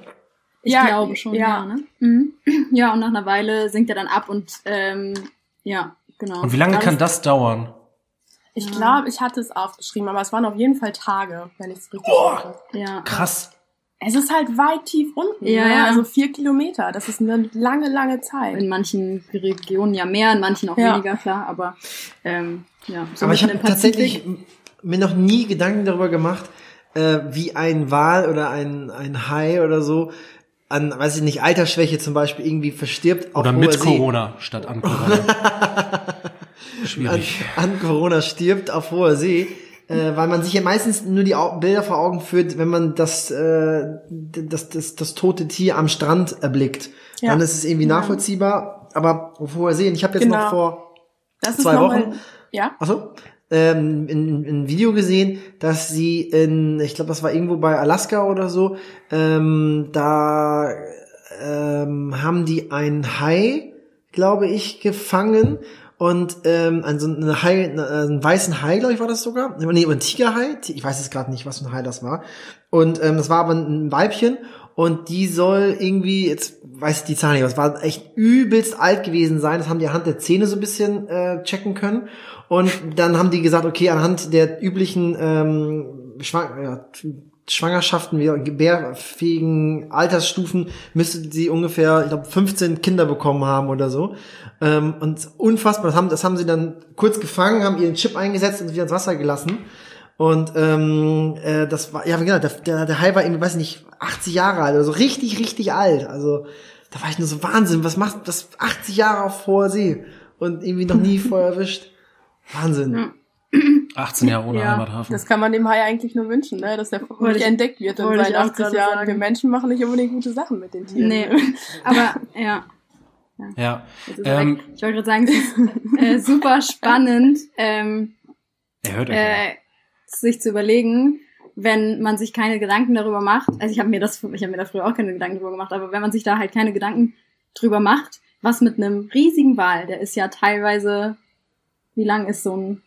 Ich Ja, glaube schon, ja. ja. ne? Mhm. <clears throat> Ja, und nach einer Weile sinkt er dann ab und ähm, ja, genau. Und wie lange kann das dauern? Ich glaube, ich hatte es aufgeschrieben, aber es waren auf jeden Fall Tage, wenn ich es richtig Oh. Ja, Krass. Es ist halt weit tief unten. Ja, ne? ja. Also vier Kilometer. Das ist eine lange, lange Zeit. In manchen Regionen ja mehr, in manchen auch Ja. weniger, klar, aber ähm, ja. so Aber ich habe tatsächlich mir noch nie Gedanken darüber gemacht, äh, wie ein Wal oder ein, ein Hai oder so an, weiß ich nicht, Altersschwäche zum Beispiel irgendwie verstirbt. auf Oder mit See. Corona statt an Corona. <laughs> An, Schwierig. an Corona stirbt auf hoher See. Äh, weil man sich ja meistens nur die Au Bilder vor Augen führt, wenn man das, äh, das, das, das tote Tier am Strand erblickt. Ja. Dann ist es irgendwie nachvollziehbar, aber See. Und ich habe jetzt Genau. noch vor Das ist zwei noch mal- Wochen. Ja. Achso. Ähm, in, in ein Video gesehen, dass sie in, ich glaube, das war irgendwo bei Alaska oder so, ähm, da ähm, haben die einen Hai, glaube ich, gefangen und ähm, also eine Hai, einen weißen Hai, glaube ich, war das sogar. Nee, ein Tigerhai. Ich weiß jetzt gerade nicht, was für ein Hai das war. Und ähm, das war aber ein Weibchen und die soll irgendwie, jetzt weiß ich die Zahl nicht, aber es war echt übelst alt gewesen sein. Das haben die anhand der Zähne so ein bisschen äh, checken können. Und dann haben die gesagt, okay, anhand der üblichen ähm, Schwang ja, Schwangerschaften, gebärfähigen Altersstufen, müsste sie ungefähr, ich glaube, 15 Kinder bekommen haben oder so. Ähm, und unfassbar, das haben, das haben sie dann kurz gefangen, haben ihren Chip eingesetzt und wieder ins Wasser gelassen. Und ähm, äh, das war, ja, genau, der, der, der Hai war irgendwie, weiß ich nicht, 80 Jahre alt, also richtig, richtig alt. Also da war ich nur so Wahnsinn, was macht das 80 Jahre auf hoher See und irgendwie noch nie vorher erwischt. Wahnsinn. 18 Jahre ohne Ja, Heimathafen. Das kann man dem Hai eigentlich nur wünschen, ne? dass der nicht ich- entdeckt wird in seinen auch 80 gerade Jahren. sagen. Wir Menschen machen nicht unbedingt gute Sachen mit den Tieren. Nee, <laughs> aber ja. ja. Er Ähm. Ich wollte gerade sagen, es ist äh, super spannend, ähm, er äh, sich zu überlegen, wenn man sich keine Gedanken darüber macht. Also ich habe mir das, ich habe mir da früher auch keine Gedanken drüber gemacht, aber wenn man sich da halt keine Gedanken drüber macht, was mit einem riesigen Wal, der ist ja teilweise, wie lang ist so ein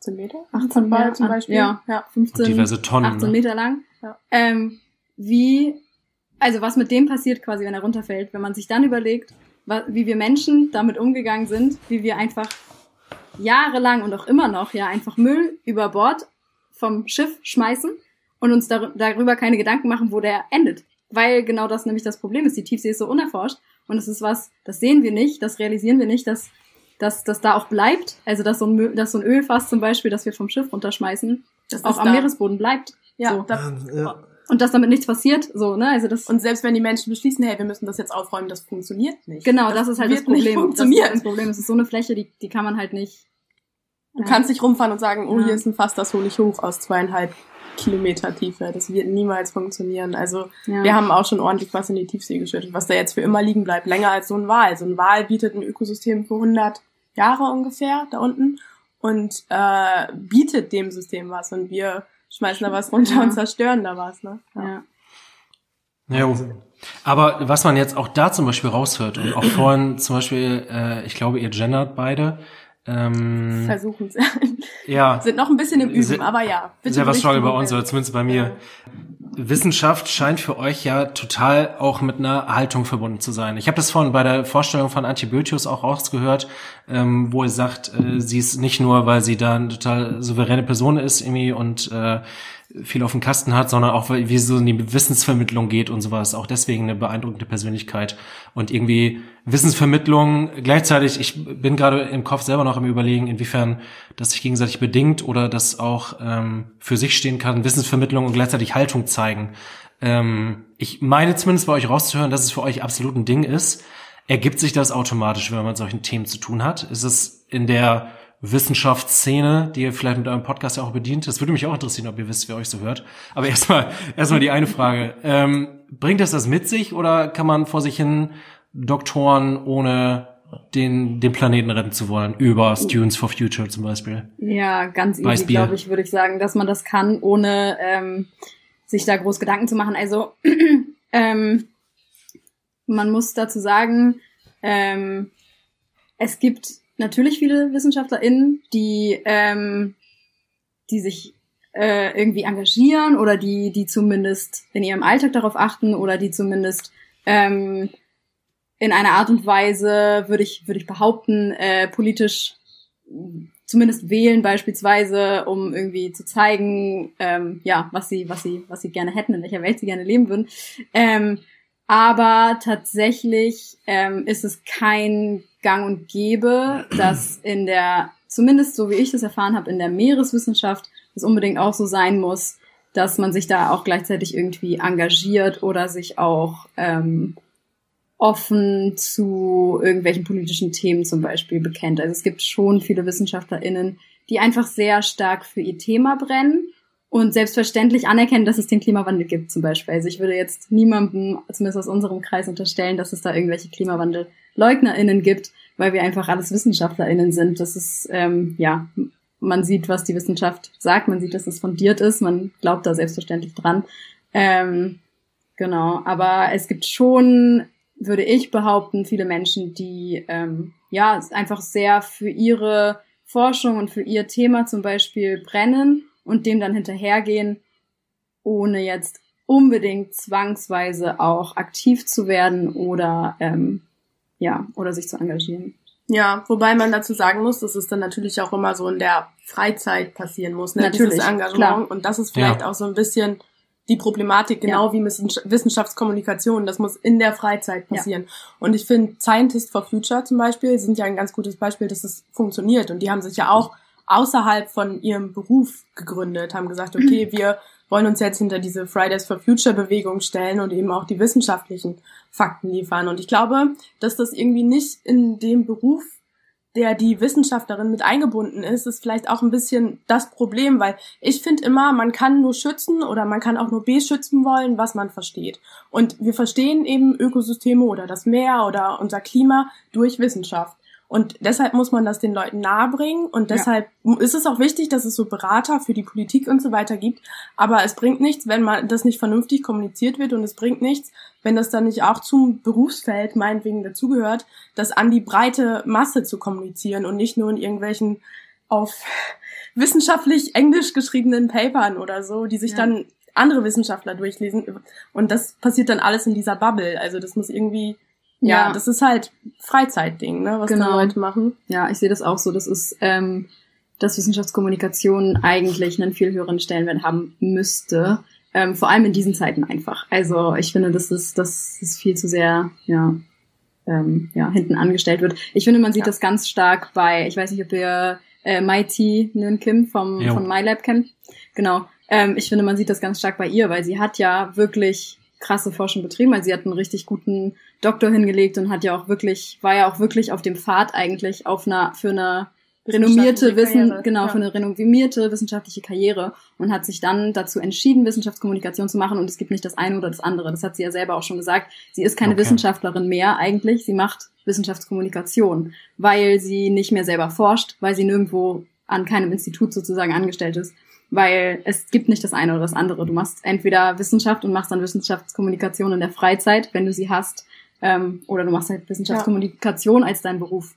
18 Meter? 18 Ball Meter? zum Beispiel. Ja. ja. 15, Und diverse Tonnen, 18 ne? Meter lang. Ja. Ähm, wie, also was mit dem passiert quasi, wenn er runterfällt, wenn man sich dann überlegt, wie wir Menschen damit umgegangen sind, wie wir einfach jahrelang und auch immer noch ja einfach Müll über Bord vom Schiff schmeißen und uns dar darüber keine Gedanken machen, wo der endet. Weil genau das nämlich das Problem ist. Die Tiefsee ist so unerforscht und es ist was, das sehen wir nicht, das realisieren wir nicht, dass dass das da auch bleibt. Also dass so ein, Müll, dass so ein Ölfass zum Beispiel, das wir vom Schiff runterschmeißen, Das auch am da. Meeresboden bleibt. Ja, So. da, Wahnsinn, ja. Und dass damit nichts passiert, so, ne? Also das und selbst wenn die Menschen beschließen, hey, wir müssen das jetzt aufräumen, das funktioniert nicht. genau, das, ist halt das Problem. Das ist funktionieren. das Problem. Es ist so eine Fläche, die, die kann man halt nicht. Du kannst nicht rumfahren und sagen, oh, Ja. hier ist ein Fass, das hole ich hoch aus zweieinhalb Kilometer Tiefe. Das wird niemals funktionieren. Also Ja. wir haben auch schon ordentlich was in die Tiefsee geschüttet, was da jetzt für immer liegen bleibt. Länger als so ein Wal. So ein Wal bietet ein Ökosystem für 100 Jahre ungefähr da unten und äh, bietet dem System was. Und wir schmeißen da was runter Ja. und zerstören da was. Ne? ja. Jo. Aber was man jetzt auch da zum Beispiel raushört und auch vorhin zum Beispiel, äh, ich glaube, ihr gendert beide. Ähm, Versuchen es. <laughs> ja, Sind noch ein bisschen im Üben, Sehr- aber ja. bitte sehr was Struggle bei uns, oder zumindest bei mir. Wissenschaft scheint für euch ja total auch mit einer Haltung verbunden zu sein. Ich habe das vorhin bei der Vorstellung von Antibiotius auch rausgehört, ähm, wo ihr sagt, äh, sie ist nicht nur, weil sie da eine total souveräne Person ist irgendwie und äh, viel auf dem Kasten hat, sondern auch, wie so in die Wissensvermittlung geht und sowas. Auch deswegen eine beeindruckende Persönlichkeit. Und irgendwie Wissensvermittlung gleichzeitig, ich bin gerade im Kopf selber noch im Überlegen, inwiefern das sich gegenseitig bedingt oder das auch ähm, für sich stehen kann, Wissensvermittlung und gleichzeitig Haltung zeigen. Ähm, ich meine zumindest bei euch rauszuhören, dass es für euch absolut ein Ding ist. Ergibt sich das automatisch, wenn man mit solchen Themen zu tun hat? Ist es in der Wissenschaftsszene, die ihr vielleicht mit eurem Podcast ja auch bedient. Das würde mich auch interessieren, ob ihr wisst, wer euch so hört. Aber <laughs> erstmal, erstmal die eine Frage. Ähm, bringt das das mit sich oder kann man vor sich hin doktoren, ohne den, den Planeten retten zu wollen? Über Students for Future zum Beispiel. Ja, ganz easy, glaube ich, würde ich sagen, dass man das kann, ohne ähm, sich da groß Gedanken zu machen. Also <clears throat> ähm, man muss dazu sagen, ähm, es gibt natürlich viele WissenschaftlerInnen, die, ähm, die sich äh, irgendwie engagieren oder die, die zumindest in ihrem Alltag darauf achten oder die zumindest ähm, in einer Art und Weise, würde ich, würde ich behaupten, äh, politisch zumindest wählen beispielsweise, um irgendwie zu zeigen, ähm, ja, was sie, was sie, was sie gerne hätten, in welcher Welt sie gerne leben würden. Ähm, aber tatsächlich ähm, ist es kein Gang und Gäbe, dass in der, zumindest so wie ich das erfahren habe, in der Meereswissenschaft es unbedingt auch so sein muss, dass man sich da auch gleichzeitig irgendwie engagiert oder sich auch ähm, offen zu irgendwelchen politischen Themen zum Beispiel bekennt. Also es gibt schon viele WissenschaftlerInnen, die einfach sehr stark für ihr Thema brennen und selbstverständlich anerkennen, dass es den Klimawandel gibt zum Beispiel. Also ich würde jetzt niemandem, zumindest aus unserem Kreis, unterstellen, dass es da irgendwelche KlimawandelleugnerInnen gibt, weil wir einfach alles WissenschaftlerInnen sind. Das ist, ähm, ja, man sieht, was die Wissenschaft sagt, man sieht, dass es fundiert ist, man glaubt da selbstverständlich dran. Ähm, genau, aber es gibt schon würde ich behaupten, viele Menschen, die ähm, ja einfach sehr für ihre Forschung und für ihr Thema zum Beispiel brennen und dem dann hinterhergehen, ohne jetzt unbedingt zwangsweise auch aktiv zu werden oder ähm, ja oder sich zu engagieren. Ja, wobei man dazu sagen muss, dass es dann natürlich auch immer so in der Freizeit passieren muss, ne? Natürlich, Dieses Engagement. klar. Und das ist vielleicht Ja. auch so ein bisschen die Problematik, genau Ja. wie mit Wissenschaftskommunikation. Das muss in der Freizeit Ja. passieren. Und ich finde, Scientist for Future zum Beispiel sind ja ein ganz gutes Beispiel, dass es funktioniert. Und die haben sich ja auch außerhalb von ihrem Beruf gegründet, haben gesagt, okay, wir wollen uns jetzt hinter diese Fridays for Future Bewegung stellen und eben auch die wissenschaftlichen Fakten liefern. Und ich glaube, dass das irgendwie nicht in dem Beruf der die Wissenschaftlerin mit eingebunden ist, ist vielleicht auch ein bisschen das Problem, weil ich finde immer, man kann nur schützen oder man kann auch nur beschützen wollen, was man versteht. Und wir verstehen eben Ökosysteme oder das Meer oder unser Klima durch Wissenschaft. Und deshalb muss man das den Leuten nahebringen und Ja. deshalb ist es auch wichtig, dass es so Berater für die Politik und so weiter gibt. Aber es bringt nichts, wenn man das nicht vernünftig kommuniziert wird und es bringt nichts, wenn das dann nicht auch zum Berufsfeld meinetwegen dazugehört, das an die breite Masse zu kommunizieren und nicht nur in irgendwelchen auf <laughs> wissenschaftlich englisch geschriebenen Papern oder so, die sich Ja. dann andere Wissenschaftler durchlesen. Und das passiert dann alles in dieser Bubble. Also das muss irgendwie, ja, Ja. das ist halt Freizeitding, ne, was Genau. Leute machen. Ja, ich sehe das auch so. Das ist, ähm, dass Wissenschaftskommunikation eigentlich einen viel höheren Stellenwert haben müsste. Ähm, vor allem in diesen Zeiten einfach. Also ich finde, das ist, das ist viel zu sehr, ja, ähm, ja, hinten angestellt wird. Ich finde, man sieht Ja. das ganz stark bei, ich weiß nicht, ob ihr äh, Mighty Nguyen Kim vom, Jo. von MyLab kennt. Genau. Ähm, ich finde, man sieht das ganz stark bei ihr, weil sie hat ja wirklich krasse Forschung betrieben. Also sie hat einen richtig guten Doktor hingelegt und hat ja auch wirklich, war ja auch wirklich auf dem Pfad eigentlich auf einer, für eine renommierte Wissenschaftliche Wissen, Karriere, genau, ja. für eine renommierte wissenschaftliche Karriere und hat sich dann dazu entschieden, Wissenschaftskommunikation zu machen und es gibt nicht das eine oder das andere. Das hat sie ja selber auch schon gesagt. Sie ist keine Okay. Wissenschaftlerin mehr eigentlich, sie macht Wissenschaftskommunikation, weil sie nicht mehr selber forscht, weil sie nirgendwo an keinem Institut sozusagen angestellt ist, weil es gibt nicht das eine oder das andere. Du machst entweder Wissenschaft und machst dann Wissenschaftskommunikation in der Freizeit, wenn du sie hast, ähm, oder du machst halt Wissenschaftskommunikation als dein Beruf.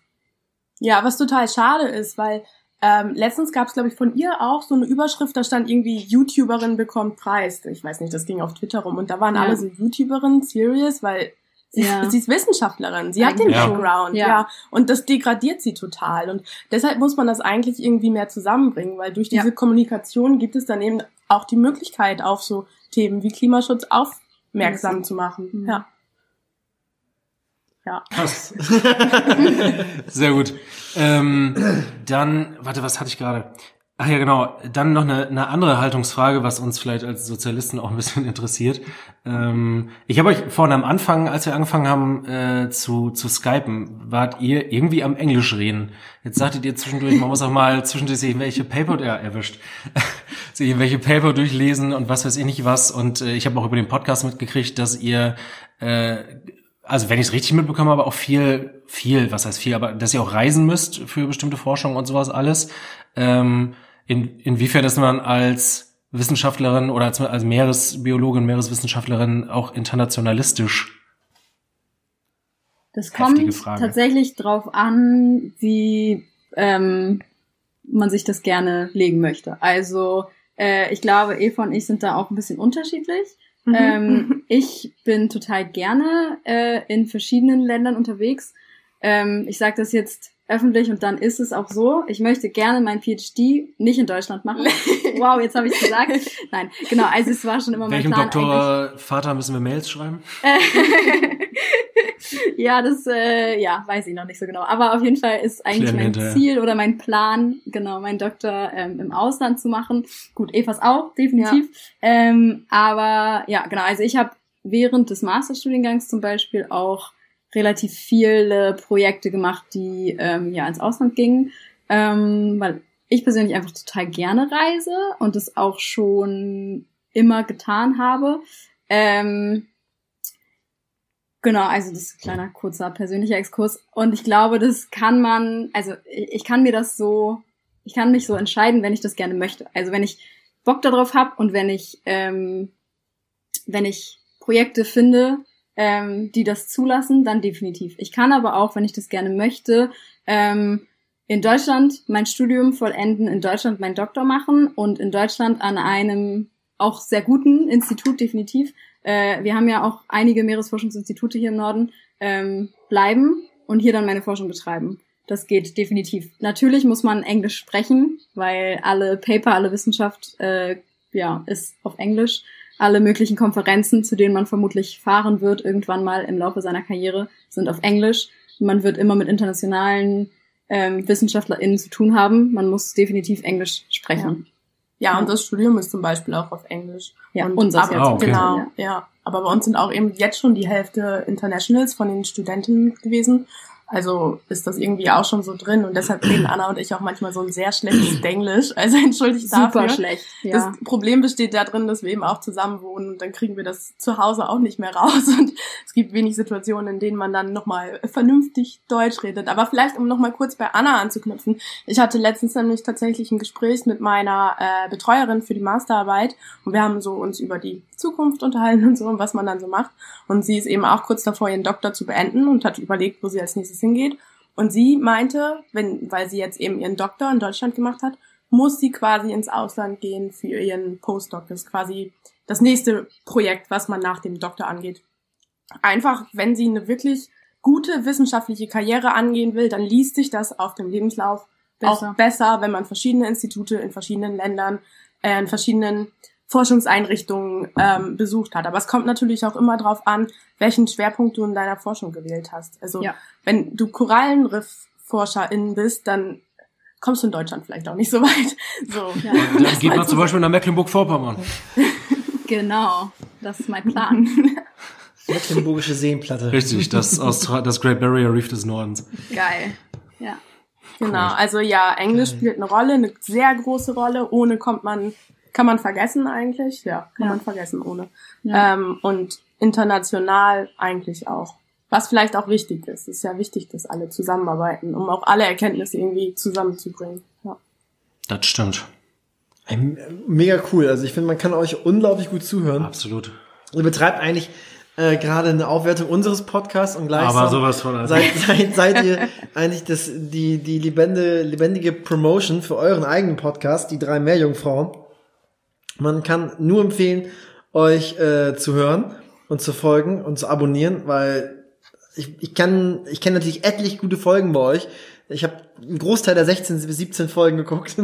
Ja, was total schade ist, weil ähm, letztens gab es, glaube ich, von ihr auch so eine Überschrift, da stand irgendwie YouTuberin bekommt Preis. Ich weiß nicht, das ging auf Twitter rum und da waren Ja. alle so YouTuberin, serious, weil sie, Ja. sie ist Wissenschaftlerin, sie hat den Ja. Background, Ja. ja. und das degradiert sie total und deshalb muss man das eigentlich irgendwie mehr zusammenbringen, weil durch diese. Kommunikation gibt es dann eben auch die Möglichkeit, auf so Themen wie Klimaschutz aufmerksam zu machen. Mhm. Ja. Ja. Krass. <laughs> Sehr gut. Ähm, dann, warte, was hatte ich gerade? Ach ja, genau. Dann noch eine, eine andere Haltungsfrage, was uns vielleicht als Sozialisten auch ein bisschen <laughs> interessiert. Ähm, ich habe euch vorhin am Anfang, als wir angefangen haben äh, zu, zu skypen, wart ihr irgendwie am Englisch reden. Jetzt sagtet ihr zwischendurch, man muss auch mal zwischendurch sich irgendwelche Paper, ja, erwischt, <laughs> sich irgendwelche Paper durchlesen und was weiß ich nicht was. Und äh, ich habe auch über den Podcast mitgekriegt, dass ihr äh, also wenn ich es richtig mitbekomme, aber auch viel, viel, was heißt viel, aber dass ihr auch reisen müsst für bestimmte Forschung und sowas alles. Ähm, in, inwiefern ist man als Wissenschaftlerin oder als, als Meeresbiologin, Meereswissenschaftlerin auch internationalistisch? Das kommt tatsächlich drauf an, wie ähm, man sich das gerne legen möchte. Also äh, ich glaube, Eva und ich sind da auch ein bisschen unterschiedlich. Mhm. Ähm, ich bin total gerne äh, in verschiedenen Ländern unterwegs. Ähm, ich sage das jetzt öffentlich und dann ist es auch so. Ich möchte gerne mein PhD nicht in Deutschland machen. wow, jetzt habe ich gesagt. Nein, genau, also es war schon immer Welchem mein Plan. Doktor Vater müssen wir Mails schreiben? <laughs> ja, das äh, ja, weiß ich noch nicht so genau. Aber auf jeden Fall ist eigentlich Klären mein hinterher. Ziel oder mein Plan, genau, meinen Doktor ähm, im Ausland zu machen. Gut, Evas auch, definitiv. Ähm, aber ja, genau, also ich habe während des Masterstudiengangs zum Beispiel auch relativ viele Projekte gemacht, die ähm, ja ins Ausland gingen, ähm, weil ich persönlich einfach total gerne reise und das auch schon immer getan habe. Ähm, Genau, also das ist ein kleiner, kurzer, persönlicher Exkurs. Und ich glaube, das kann man, also ich kann mir das so, ich kann mich so entscheiden, wenn ich das gerne möchte. Also wenn ich Bock darauf habe und wenn ich, ähm, wenn ich Projekte finde, ähm, die das zulassen, dann definitiv. Ich kann aber auch, wenn ich das gerne möchte, ähm, in Deutschland mein Studium vollenden, in Deutschland meinen Doktor machen und in Deutschland an einem auch sehr guten Institut definitiv. Äh, wir haben ja auch einige Meeresforschungsinstitute hier im Norden ähm, bleiben und hier dann meine Forschung betreiben. Das geht definitiv. Natürlich muss man Englisch sprechen, weil alle Paper, alle Wissenschaft äh, ja ist auf Englisch. Alle möglichen Konferenzen, zu denen man vermutlich fahren wird, irgendwann mal im Laufe seiner Karriere, sind auf Englisch. Man wird immer mit internationalen ähm, WissenschaftlerInnen zu tun haben. Man muss definitiv Englisch sprechen. Ja, und das Studium ist zum Beispiel auch auf Englisch. Ja, und unseres aber, jetzt. Ah, okay. Genau, Ja. ja. Aber bei uns sind auch eben jetzt schon die Hälfte Internationals von den Studenten gewesen. Also ist das irgendwie auch schon so drin und deshalb reden Anna und ich auch manchmal so ein sehr schlechtes Denglisch. <laughs> Also entschuldigt Super dafür. schlecht. Ja. Das Problem besteht darin, dass wir eben auch zusammen wohnen und dann kriegen wir das zu Hause auch nicht mehr raus <laughs> und es gibt wenig Situationen, in denen man dann nochmal vernünftig Deutsch redet. Aber vielleicht, um nochmal kurz bei Anna anzuknüpfen. Ich hatte letztens nämlich tatsächlich ein Gespräch mit meiner äh, Betreuerin für die Masterarbeit und wir haben so uns über die Zukunft unterhalten und so und was man dann so macht. Und sie ist eben auch kurz davor, ihren Doktor zu beenden und hat überlegt, wo sie als nächstes hingeht. Und sie meinte, wenn, weil sie jetzt eben ihren Doktor in Deutschland gemacht hat, muss sie quasi ins Ausland gehen für ihren Postdoc. Das ist quasi das nächste Projekt, was man nach dem Doktor angeht. Einfach, wenn sie eine wirklich gute wissenschaftliche Karriere angehen will, dann liest sich das auf dem Lebenslauf Besser. auch besser, wenn man verschiedene Institute in verschiedenen Ländern, äh, in verschiedenen Forschungseinrichtungen ähm, besucht hat. Aber es kommt natürlich auch immer darauf an, welchen Schwerpunkt du in deiner Forschung gewählt hast. Also Ja. wenn du Korallenriff-ForscherInnen bist, dann kommst du in Deutschland vielleicht auch nicht so weit. <laughs> So. Ja. Dann geht man zum Beispiel nach Mecklenburg-Vorpommern. <laughs> Genau, das ist mein Plan. <laughs> Mecklenburgische Seenplatte. Richtig, das, Austra das Great Barrier Reef des Nordens. Geil. Ja. Genau, also ja, Englisch Geil. spielt eine Rolle, eine sehr große Rolle. Ohne kommt man, kann man vergessen eigentlich. Ja, kann Ja. man vergessen ohne. Ja. Ähm, und international eigentlich auch. Was vielleicht auch wichtig ist. Es ist ja wichtig, dass alle zusammenarbeiten, um auch alle Erkenntnisse irgendwie zusammenzubringen. Ja. Das stimmt. Mega cool. Also ich finde, man kann euch unglaublich gut zuhören. Absolut. Ihr betreibt eigentlich äh, gerade eine Aufwertung unseres Podcasts und gleichsam Aber sowas von. Also. seid, <laughs> seid, seid ihr eigentlich das, die, die lebendige, lebendige Promotion für euren eigenen Podcast, die drei Meerjungfrauen. Man kann nur empfehlen, euch äh, zu hören und zu folgen und zu abonnieren, weil ich, ich kann, ich kenne natürlich etlich gute Folgen bei euch. Ich habe einen Großteil der 16 bis 17 Folgen geguckt.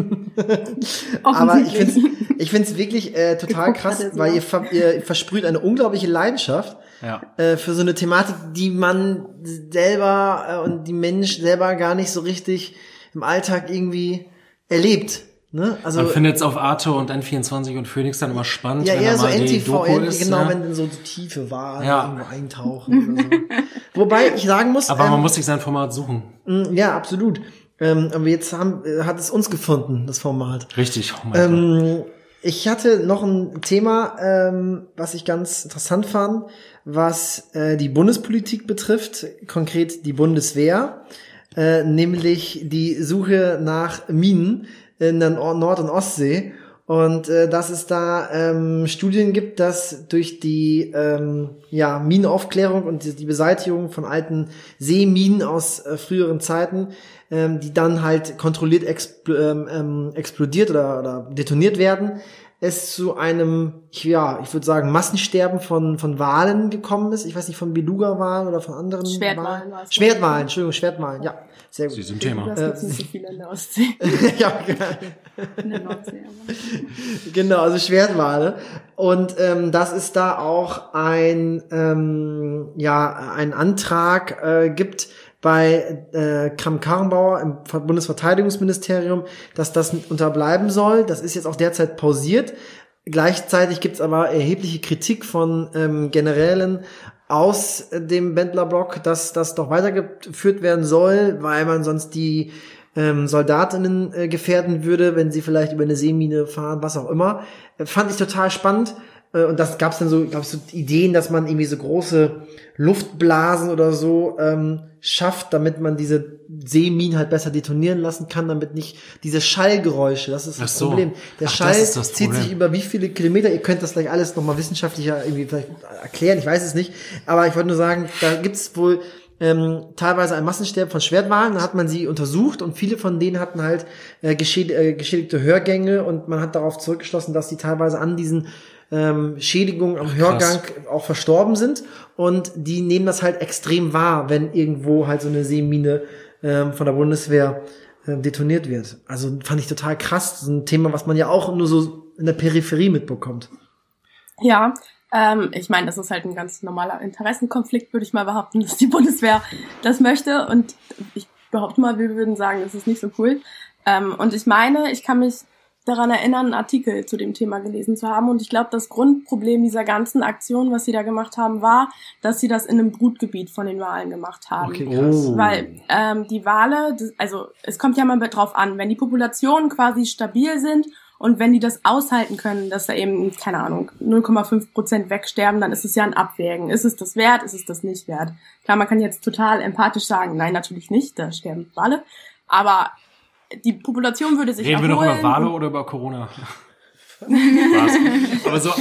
<laughs> Aber ich finde ich find's wirklich äh, total Geguckt krass, weil ihr, ver ihr versprüht eine unglaubliche Leidenschaft Ja. äh, für so eine Thematik, die man selber äh, und die Mensch selber gar nicht so richtig im Alltag irgendwie erlebt. Ne? Also Man findet es auf Arte und N24 und Phoenix dann immer spannend, ja wenn eher da so mal die NTV, Doku ist. genau, ne? wenn dann so die Tiefe war, Ja. irgendwo eintauchen. oder so. <laughs> Wobei ich sagen muss, Aber man ähm, muss sich sein Format suchen. mh, ja absolut. Ähm, aber jetzt haben, äh, hat es uns gefunden, das Format. Richtig. Oh mein Gott. Ähm, ich hatte noch ein Thema, ähm, was ich ganz interessant fand, was äh, die Bundespolitik betrifft, konkret die Bundeswehr, äh, nämlich die Suche nach Minen in der Nord- und Ostsee. Und äh, dass es da ähm, Studien gibt, dass durch die ähm, ja, Minenaufklärung und die, die Beseitigung von alten Seeminen aus äh, früheren Zeiten, ähm, die dann halt kontrolliert expl ähm, ähm, explodiert oder, oder detoniert werden, es zu einem, ich- ja, ich würde sagen, Massensterben von, von Walen gekommen ist. Ich weiß nicht, von Beluga-Walen oder von anderen Schwertwalen Walen. Schwertwalen, Entschuldigung, Schwertwalen, ja. Sehr gut. Sie sind Das Thema. gibt nicht so viele in der Ostsee. <laughs> ja, genau. In der Nordsee. Aber. Genau, also Schwertwale. Und ähm, das ist da auch ein, ähm, ja, ein Antrag äh, gibt bei äh, Kram-Karrenbauer im Bundesverteidigungsministerium, dass das unterbleiben soll. Das ist jetzt auch derzeit pausiert. Gleichzeitig gibt's aber erhebliche Kritik von ähm, Generälen aus dem Bändlerblock, dass das doch weitergeführt werden soll, weil man sonst die ähm, Soldatinnen äh, gefährden würde, wenn sie vielleicht über eine Seemine fahren, was auch immer. Äh, fand ich total spannend. Äh, und das gab es dann so, glaube ich, so Ideen, dass man irgendwie so große Luftblasen oder so ähm, schafft, damit man diese Seeminen halt besser detonieren lassen kann, damit nicht diese Schallgeräusche, das ist das so. Problem. Der Ach, das Schall ist das zieht sich Problem. über wie viele Kilometer, ihr könnt das gleich alles nochmal wissenschaftlicher irgendwie vielleicht erklären, ich weiß es nicht, aber ich wollte nur sagen, da gibt's wohl ähm, teilweise ein Massensterben von Schwertwalen, da hat man sie untersucht und viele von denen hatten halt äh, geschäd äh, geschädigte Hörgänge und man hat darauf zurückgeschlossen, dass sie teilweise an diesen ähm, Schädigungen am Hörgang auch verstorben sind und die nehmen das halt extrem wahr, wenn irgendwo halt so eine Seemine ähm, von der Bundeswehr äh, detoniert wird. Also fand ich total krass, so ein Thema, was man ja auch nur so in der Peripherie mitbekommt. Ja, ähm, ich meine, das ist halt ein ganz normaler Interessenkonflikt, würde ich mal behaupten, dass die Bundeswehr das möchte. Und ich behaupte mal, wir würden sagen, das ist nicht so cool. Ähm, und ich meine, ich kann mich daran erinnern, einen Artikel zu dem Thema gelesen zu haben. Und ich glaube, das Grundproblem dieser ganzen Aktion, was sie da gemacht haben, war, dass sie das in einem Brutgebiet von den Walen gemacht haben. Okay, krass. Oh. Weil ähm, die Wale, das, also es kommt ja mal drauf an, wenn die Populationen quasi stabil sind und wenn die das aushalten können, dass da eben, keine Ahnung, 0,5 Prozent wegsterben, dann ist es ja ein Abwägen. Ist es das wert, ist es das nicht wert? Klar, man kann jetzt total empathisch sagen, nein, natürlich nicht, da sterben Wale. Aber die Population würde sich Reden wir noch erholen. über Wale oder über Corona? Spaß. Aber so,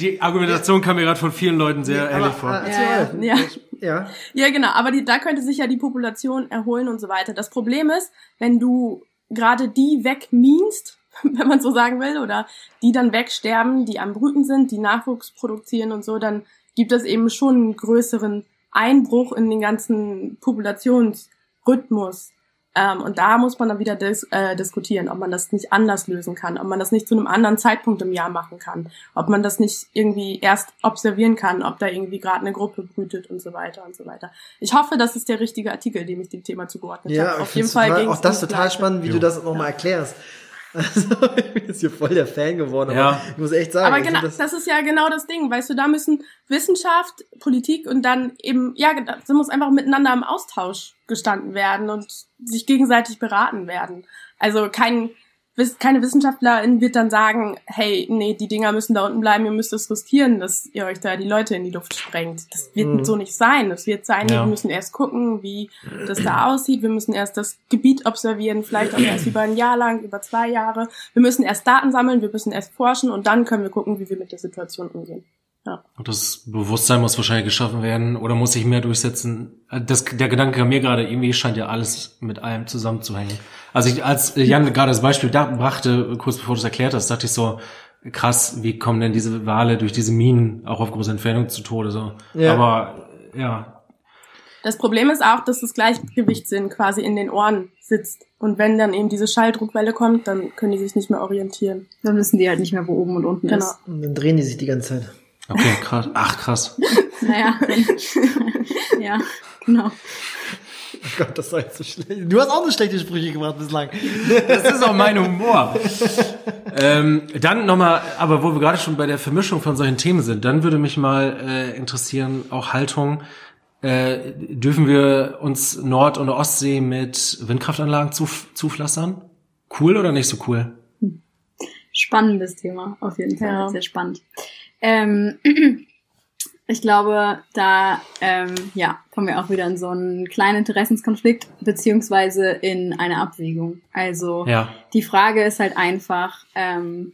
die Argumentation kam mir gerade von vielen Leuten sehr ehrlich vor. Ja, ja. Ja. ja. Ja, genau, aber die, da könnte sich ja die Population erholen und so weiter. Das Problem ist, wenn du gerade die wegminst, <laughs> wenn man so sagen will, oder die dann wegsterben, die am Brüten sind, die Nachwuchs produzieren und so, dann gibt es eben schon einen größeren Einbruch in den ganzen Populationsrhythmus. Ähm, und da muss man dann wieder dis äh, diskutieren, ob man das nicht anders lösen kann, ob man das nicht zu einem anderen Zeitpunkt im Jahr machen kann, ob man das nicht irgendwie erst observieren kann, ob da irgendwie gerade eine Gruppe brütet und so weiter und so weiter. Ich hoffe, das ist der richtige Artikel, dem ich dem Thema zugeordnet Ja, habe. Auf jeden Fall total, auch das total spannend, wie Jo. du das nochmal erklärst. Also, <laughs> ich bin jetzt hier voll der Fan geworden, aber Ja. ich muss echt sagen. Aber genau, find das, ist ja genau das Ding, weißt du, da müssen Wissenschaft, Politik und dann eben, ja, da muss einfach miteinander im Austausch gestanden werden und sich gegenseitig beraten werden. Also kein, keine Wissenschaftlerin wird dann sagen, hey, nee, die Dinger müssen da unten bleiben, ihr müsst es riskieren, dass ihr euch da die Leute in die Luft sprengt. Das wird Mhm. so nicht sein. Das wird sein, Ja. wir müssen erst gucken, wie das da aussieht. Wir müssen erst das Gebiet observieren, vielleicht auch erst über ein Jahr lang, über zwei Jahre. Wir müssen erst Daten sammeln, wir müssen erst forschen und dann können wir gucken, wie wir mit der Situation umgehen. Ja. Und das Bewusstsein muss wahrscheinlich geschaffen werden oder muss sich mehr durchsetzen. Das, der Gedanke kam mir gerade, irgendwie scheint ja alles mit allem zusammenzuhängen. Also ich, als Jan gerade das Beispiel da brachte, kurz bevor du es erklärt hast, dachte ich so, krass, wie kommen denn diese Wale durch diese Minen auch auf große Entfernung zu Tode so. Ja. Aber ja, Das Problem ist auch, dass das Gleichgewichtssinn quasi in den Ohren sitzt. Und wenn dann eben diese Schalldruckwelle kommt, dann können die sich nicht mehr orientieren. Dann wissen die halt nicht mehr, wo oben und unten Genau. ist. Und dann drehen die sich die ganze Zeit. Okay, krass. Ach, krass. Naja. <laughs> ja, genau. Oh Gott, das war jetzt so schlecht. Du hast auch eine schlechte Sprüche gemacht bislang. Das ist auch mein Humor. ähm, dann nochmal, aber wo wir gerade schon bei der Vermischung von solchen Themen sind, dann würde mich mal äh, interessieren, auch Haltung. Äh, dürfen wir uns Nord- und Ostsee mit Windkraftanlagen zuf zupflastern? Cool oder nicht so cool? Spannendes Thema, auf jeden Fall. Ja. Sehr spannend. Ähm, <clears throat> ich glaube, da ähm, ja, kommen wir auch wieder in so einen kleinen Interessenskonflikt, beziehungsweise in eine Abwägung. Also Ja. die Frage ist halt einfach, ähm,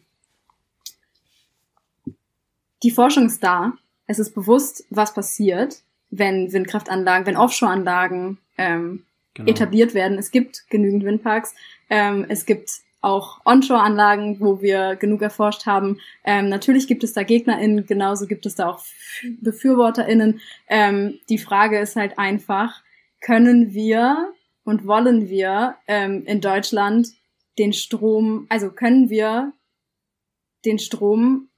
die Forschung ist da. Es ist bewusst, was passiert, wenn Windkraftanlagen, wenn Offshore-Anlagen ähm, Genau. etabliert werden. Es gibt genügend Windparks. Ähm, es gibt auch Onshore-Anlagen, wo wir genug erforscht haben. Ähm, natürlich gibt es da GegnerInnen, genauso gibt es da auch BefürworterInnen. Ähm, die Frage ist halt einfach, können wir und wollen wir ähm, in Deutschland den Strom, also können wir den Strom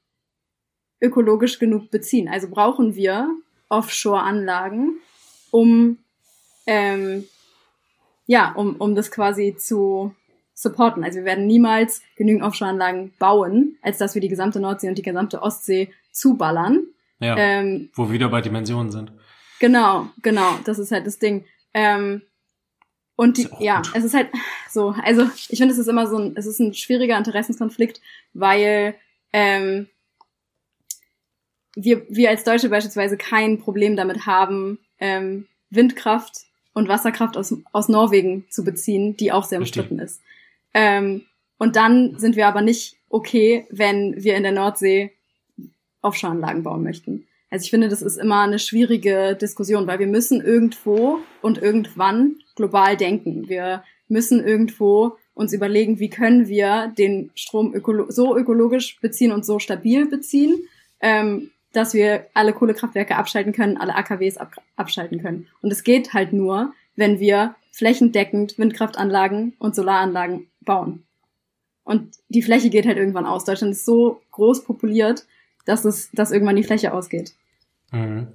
ökologisch genug beziehen? Also brauchen wir Offshore-Anlagen, um ähm, ja, um, um das quasi zu supporten. Also wir werden niemals genügend Offshore-Anlagen bauen, als dass wir die gesamte Nordsee und die gesamte Ostsee zuballern. Ja, Ähm, wo wir wieder bei Dimensionen sind. Genau, genau, das ist halt das Ding. Ähm, und die, ja, gut. es ist halt so, also ich finde, es ist immer so ein, es ist ein schwieriger Interessenskonflikt, weil ähm, wir, wir als Deutsche beispielsweise kein Problem damit haben, ähm, Windkraft und Wasserkraft aus, aus Norwegen zu beziehen, die auch sehr umstritten ist. Ähm, und dann sind wir aber nicht okay, wenn wir in der Nordsee Offshore-Anlagen bauen möchten. Also ich finde, das ist immer eine schwierige Diskussion, weil wir müssen irgendwo und irgendwann global denken. Wir müssen irgendwo uns überlegen, wie können wir den Strom ökolo so ökologisch beziehen und so stabil beziehen, ähm, dass wir alle Kohlekraftwerke abschalten können, alle AKWs ab abschalten können. Und es geht halt nur, wenn wir flächendeckend Windkraftanlagen und Solaranlagen bauen. Und die Fläche geht halt irgendwann aus. Deutschland ist so groß populiert, dass es, dass irgendwann die Fläche ausgeht. Mhm.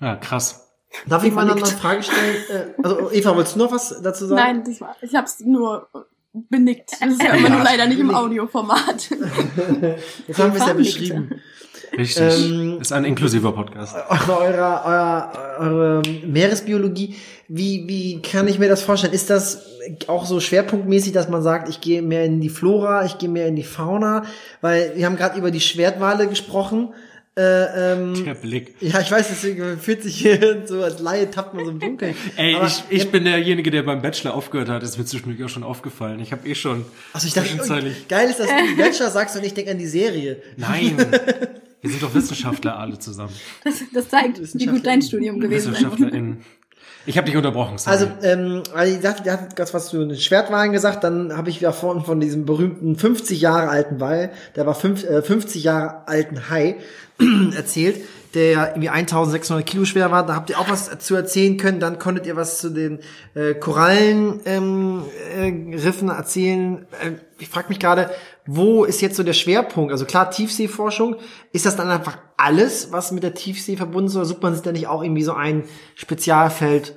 Ja, krass. Darf ich mal noch eine. Frage stellen? Äh, also Eva, wolltest du noch was dazu sagen? Nein, das war, ich hab's nur benickt. Das ist ja immer nur leider nicht im Audioformat. <laughs> Jetzt haben wir es ja beschrieben. Richtig. Ähm, ist ein inklusiver Podcast. Eurer, euer, eure Meeresbiologie, wie, wie kann ich mir das vorstellen? Ist das auch so schwerpunktmäßig, dass man sagt, ich gehe mehr in die Flora, ich gehe mehr in die Fauna? Weil wir haben gerade über die Schwertwale gesprochen. Äh, ähm, <laughs> Der Blick. ja, ich weiß, deswegen fühlt sich hier <laughs> so als Laie tappt man so im Dunkeln. Ey, Aber- ich, ich bin derjenige, der beim Bachelor aufgehört hat. Das ist mir zwischendurch auch schon aufgefallen. Ich habe eh schon Also ich dachte, zwischenzeitlich- geil ist, dass du Bachelor sagst und ich denke an die Serie. Nein. <laughs> Wir sind doch Wissenschaftler alle zusammen. Das, das zeigt, wie gut dein Studium gewesen ist. WissenschaftlerInnen. Ich habe dich unterbrochen, sorry. Also, ähm, weil ich dachte, der hat ganz was zu den Schwertwahlen gesagt, dann habe ich ja vorhin von diesem berühmten 50 Jahre alten Wal, der war fünf, äh, 50 Jahre alten Hai, <clears throat> erzählt, der ja irgendwie 1600 Kilo schwer war. Da habt ihr auch was zu erzählen können. Dann konntet ihr was zu den äh, Korallenriffen ähm, äh, Riffen erzählen. Äh, ich frage mich gerade, wo ist jetzt so der Schwerpunkt? Also klar, Tiefseeforschung. Ist das dann einfach alles, was mit der Tiefsee verbunden ist? Oder sucht man sich da nicht auch irgendwie so ein Spezialfeld?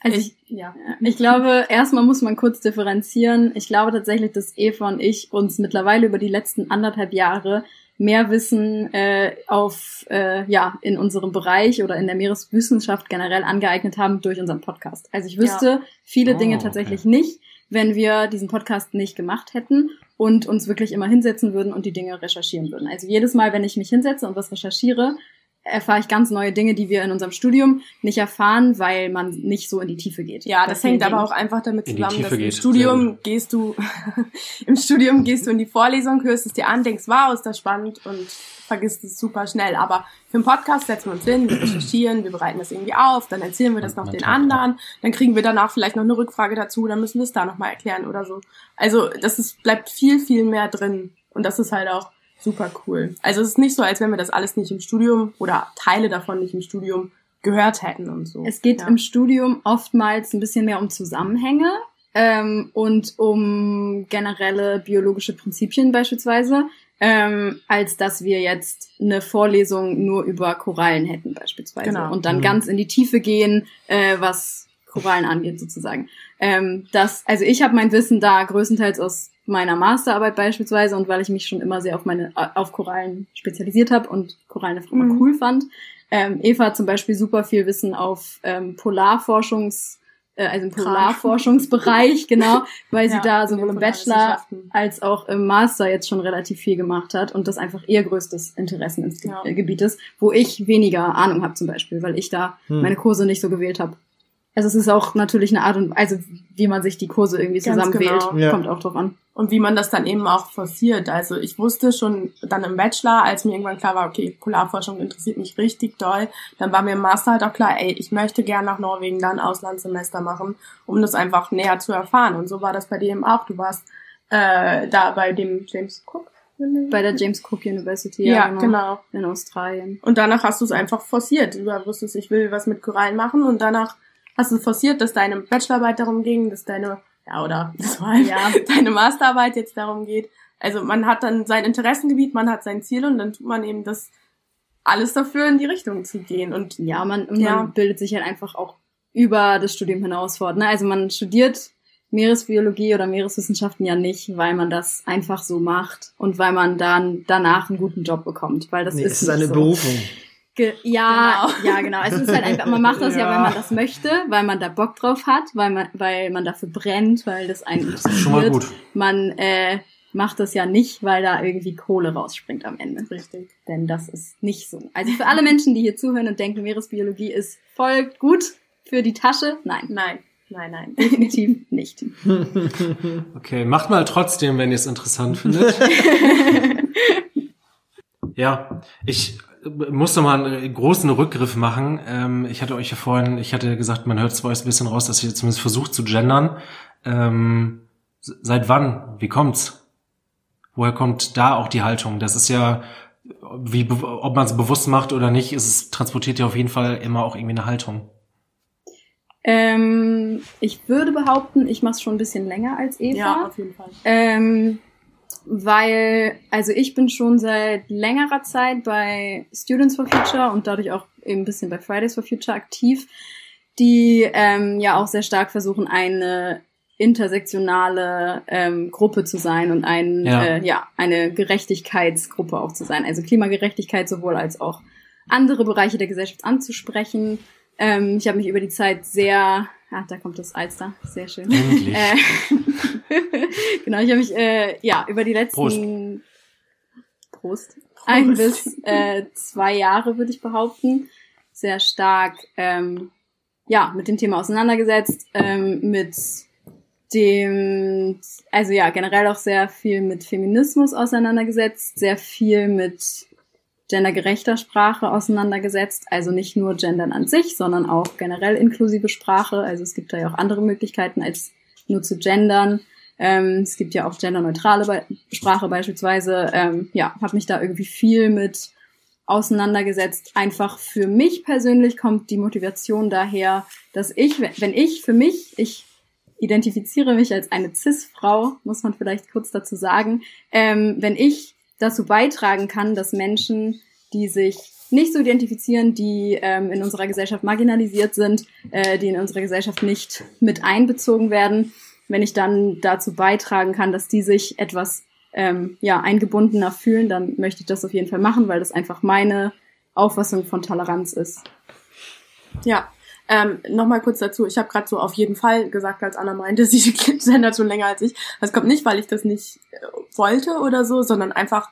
Also ich, ja, ich glaube, erstmal muss man kurz differenzieren. Ich glaube tatsächlich, dass Eva und ich uns mittlerweile über die letzten anderthalb Jahre mehr Wissen äh, auf äh, ja in unserem Bereich oder in der Meereswissenschaft generell angeeignet haben durch unseren Podcast. Also ich wüsste viele Oh, Dinge okay. tatsächlich nicht, wenn wir diesen Podcast nicht gemacht hätten und uns wirklich immer hinsetzen würden und die Dinge recherchieren würden. Also jedes Mal, wenn ich mich hinsetze und was recherchiere, erfahre ich ganz neue Dinge, die wir in unserem Studium nicht erfahren, weil man nicht so in die Tiefe geht. Ja, das vielen hängt aber auch einfach damit zusammen, dass im Studium gehst du, <laughs> im Studium gehst du in die Vorlesung, hörst es dir an, denkst, wow, ist das spannend und vergisst es super schnell. Aber für einen Podcast setzen wir uns hin, wir recherchieren, wir bereiten das irgendwie auf, dann erzählen wir das noch den anderen, dann kriegen wir danach vielleicht noch eine Rückfrage dazu, dann müssen wir es da nochmal erklären oder so. Also das ist, bleibt viel, viel mehr drin und das ist halt auch super cool. Also es ist nicht so, als wenn wir das alles nicht im Studium oder Teile davon nicht im Studium gehört hätten und so. Es geht ja. im Studium oftmals ein bisschen mehr um Zusammenhänge ähm, und um generelle biologische Prinzipien beispielsweise, ähm, als dass wir jetzt eine Vorlesung nur über Korallen hätten beispielsweise Genau. und dann Mhm. ganz in die Tiefe gehen, äh, was Korallen angeht sozusagen. Ähm, das, also ich habe mein Wissen da größtenteils aus meiner Masterarbeit beispielsweise und weil ich mich schon immer sehr auf meine auf Korallen spezialisiert habe und Korallen einfach immer Mhm. cool fand. Ähm, Eva hat zum Beispiel super viel Wissen auf ähm, Polarforschungs, äh, also im. Polarforschungsbereich, <laughs> genau, weil sie Ja, da sowohl im Bachelor als auch im Master jetzt schon relativ viel gemacht hat und das einfach ihr größtes Interessengebiet Ja. ist, wo ich weniger Ahnung habe zum Beispiel, weil ich da Hm. meine Kurse nicht so gewählt habe. Also es ist auch natürlich eine Art und also wie man sich die Kurse irgendwie Ganz zusammenwählt, genau. Ja. kommt auch drauf an. Und wie man das dann eben auch forciert. Also ich wusste schon dann im Bachelor, als mir irgendwann klar war, okay, Polarforschung interessiert mich richtig doll, dann war mir im Master halt auch klar, ey, ich möchte gern nach Norwegen dann Auslandssemester machen, um das einfach näher zu erfahren. Und so war das bei dir eben auch. Du warst äh, da bei dem James Cook. Bei der James Cook University ja, genau. in Australien. Und danach hast du es einfach forciert. Du wusstest, ich will was mit Korallen machen und danach hast du forciert, dass deine Bachelorarbeit darum ging, dass deine, ja, oder <laughs> das war halt, Ja. deine Masterarbeit jetzt darum geht. Also man hat dann sein Interessengebiet, man hat sein Ziel und dann tut man eben das alles dafür in die Richtung zu gehen. Und Ja, man, man Ja. bildet sich halt einfach auch über das Studium hinaus fort. Ne? Also man studiert Meeresbiologie oder Meereswissenschaften ja nicht, weil man das einfach so macht und weil man dann danach einen guten Job bekommt, weil das Nee, ist es ist nicht eine so. Berufung. Ge ja, Genau. ja, genau. Also es ist halt einfach, man macht das <laughs> ja. Ja. wenn man das möchte, weil man da Bock drauf hat, weil man, weil man dafür brennt, weil das einen interessiert. Schon mal gut. Man äh, macht das ja nicht, weil da irgendwie Kohle rausspringt am Ende. richtig. Denn das ist nicht so. Also für alle Menschen, die hier zuhören und denken, Meeresbiologie ist voll gut für die Tasche, nein, Nein, nein, nein. <laughs> definitiv nicht. <laughs> Okay, macht mal trotzdem, wenn ihr es interessant findet. ja, ich muss noch mal einen großen Rückgriff machen. Ähm, ich hatte euch ja vorhin, ich hatte gesagt, man hört zwar ein bisschen raus, dass ihr zumindest versucht zu gendern. Ähm, seit wann? Wie kommt's? Woher kommt da auch die Haltung? Das ist ja, wie, ob man es bewusst macht oder nicht, ist es transportiert ja auf jeden Fall immer auch irgendwie eine Haltung. Ähm, ich würde behaupten, ich mache es schon ein bisschen länger als Eva. Ja, auf jeden Fall. Ähm, weil, also ich bin schon seit längerer Zeit bei Students for Future und dadurch auch eben ein bisschen bei Fridays for Future aktiv, die ähm, ja auch sehr stark versuchen, eine intersektionale ähm, Gruppe zu sein und ein, Ja. Äh, ja, eine Gerechtigkeitsgruppe auch zu sein. Also Klimagerechtigkeit sowohl als auch andere Bereiche der Gesellschaft anzusprechen. Ähm, ich habe mich über die Zeit sehr, ah, da kommt das Alster, sehr schön. Endlich. Äh, <laughs> genau, ich habe mich äh, ja über die letzten Prost, ein bis äh, zwei Jahre würde ich behaupten. Sehr stark ähm, ja mit dem Thema auseinandergesetzt, ähm, mit dem also ja generell auch sehr viel mit Feminismus auseinandergesetzt, sehr viel mit gendergerechter Sprache auseinandergesetzt, also nicht nur Gendern an sich, sondern auch generell inklusive Sprache. Also es gibt da ja auch andere Möglichkeiten als nur zu gendern. Ähm, es gibt ja auch genderneutrale Be Sprache beispielsweise. Ähm, ja, habe mich da irgendwie viel mit auseinandergesetzt. Einfach für mich persönlich kommt die Motivation daher, dass ich, wenn ich für mich, ich identifiziere mich als eine Cis-Frau, muss man vielleicht kurz dazu sagen, ähm, wenn ich dazu beitragen kann, dass Menschen, die sich nicht so identifizieren, die ähm, in unserer Gesellschaft marginalisiert sind, äh, die in unserer Gesellschaft nicht mit einbezogen werden, wenn ich dann dazu beitragen kann, dass die sich etwas ähm, ja, eingebundener fühlen, dann möchte ich das auf jeden Fall machen, weil das einfach meine Auffassung von Toleranz ist. Ja, ähm, nochmal kurz dazu. Ich habe gerade so auf jeden Fall gesagt, als Anna meinte, <laughs> sie gendert schon länger als ich. Das kommt nicht, weil ich das nicht äh, wollte oder so, sondern einfach,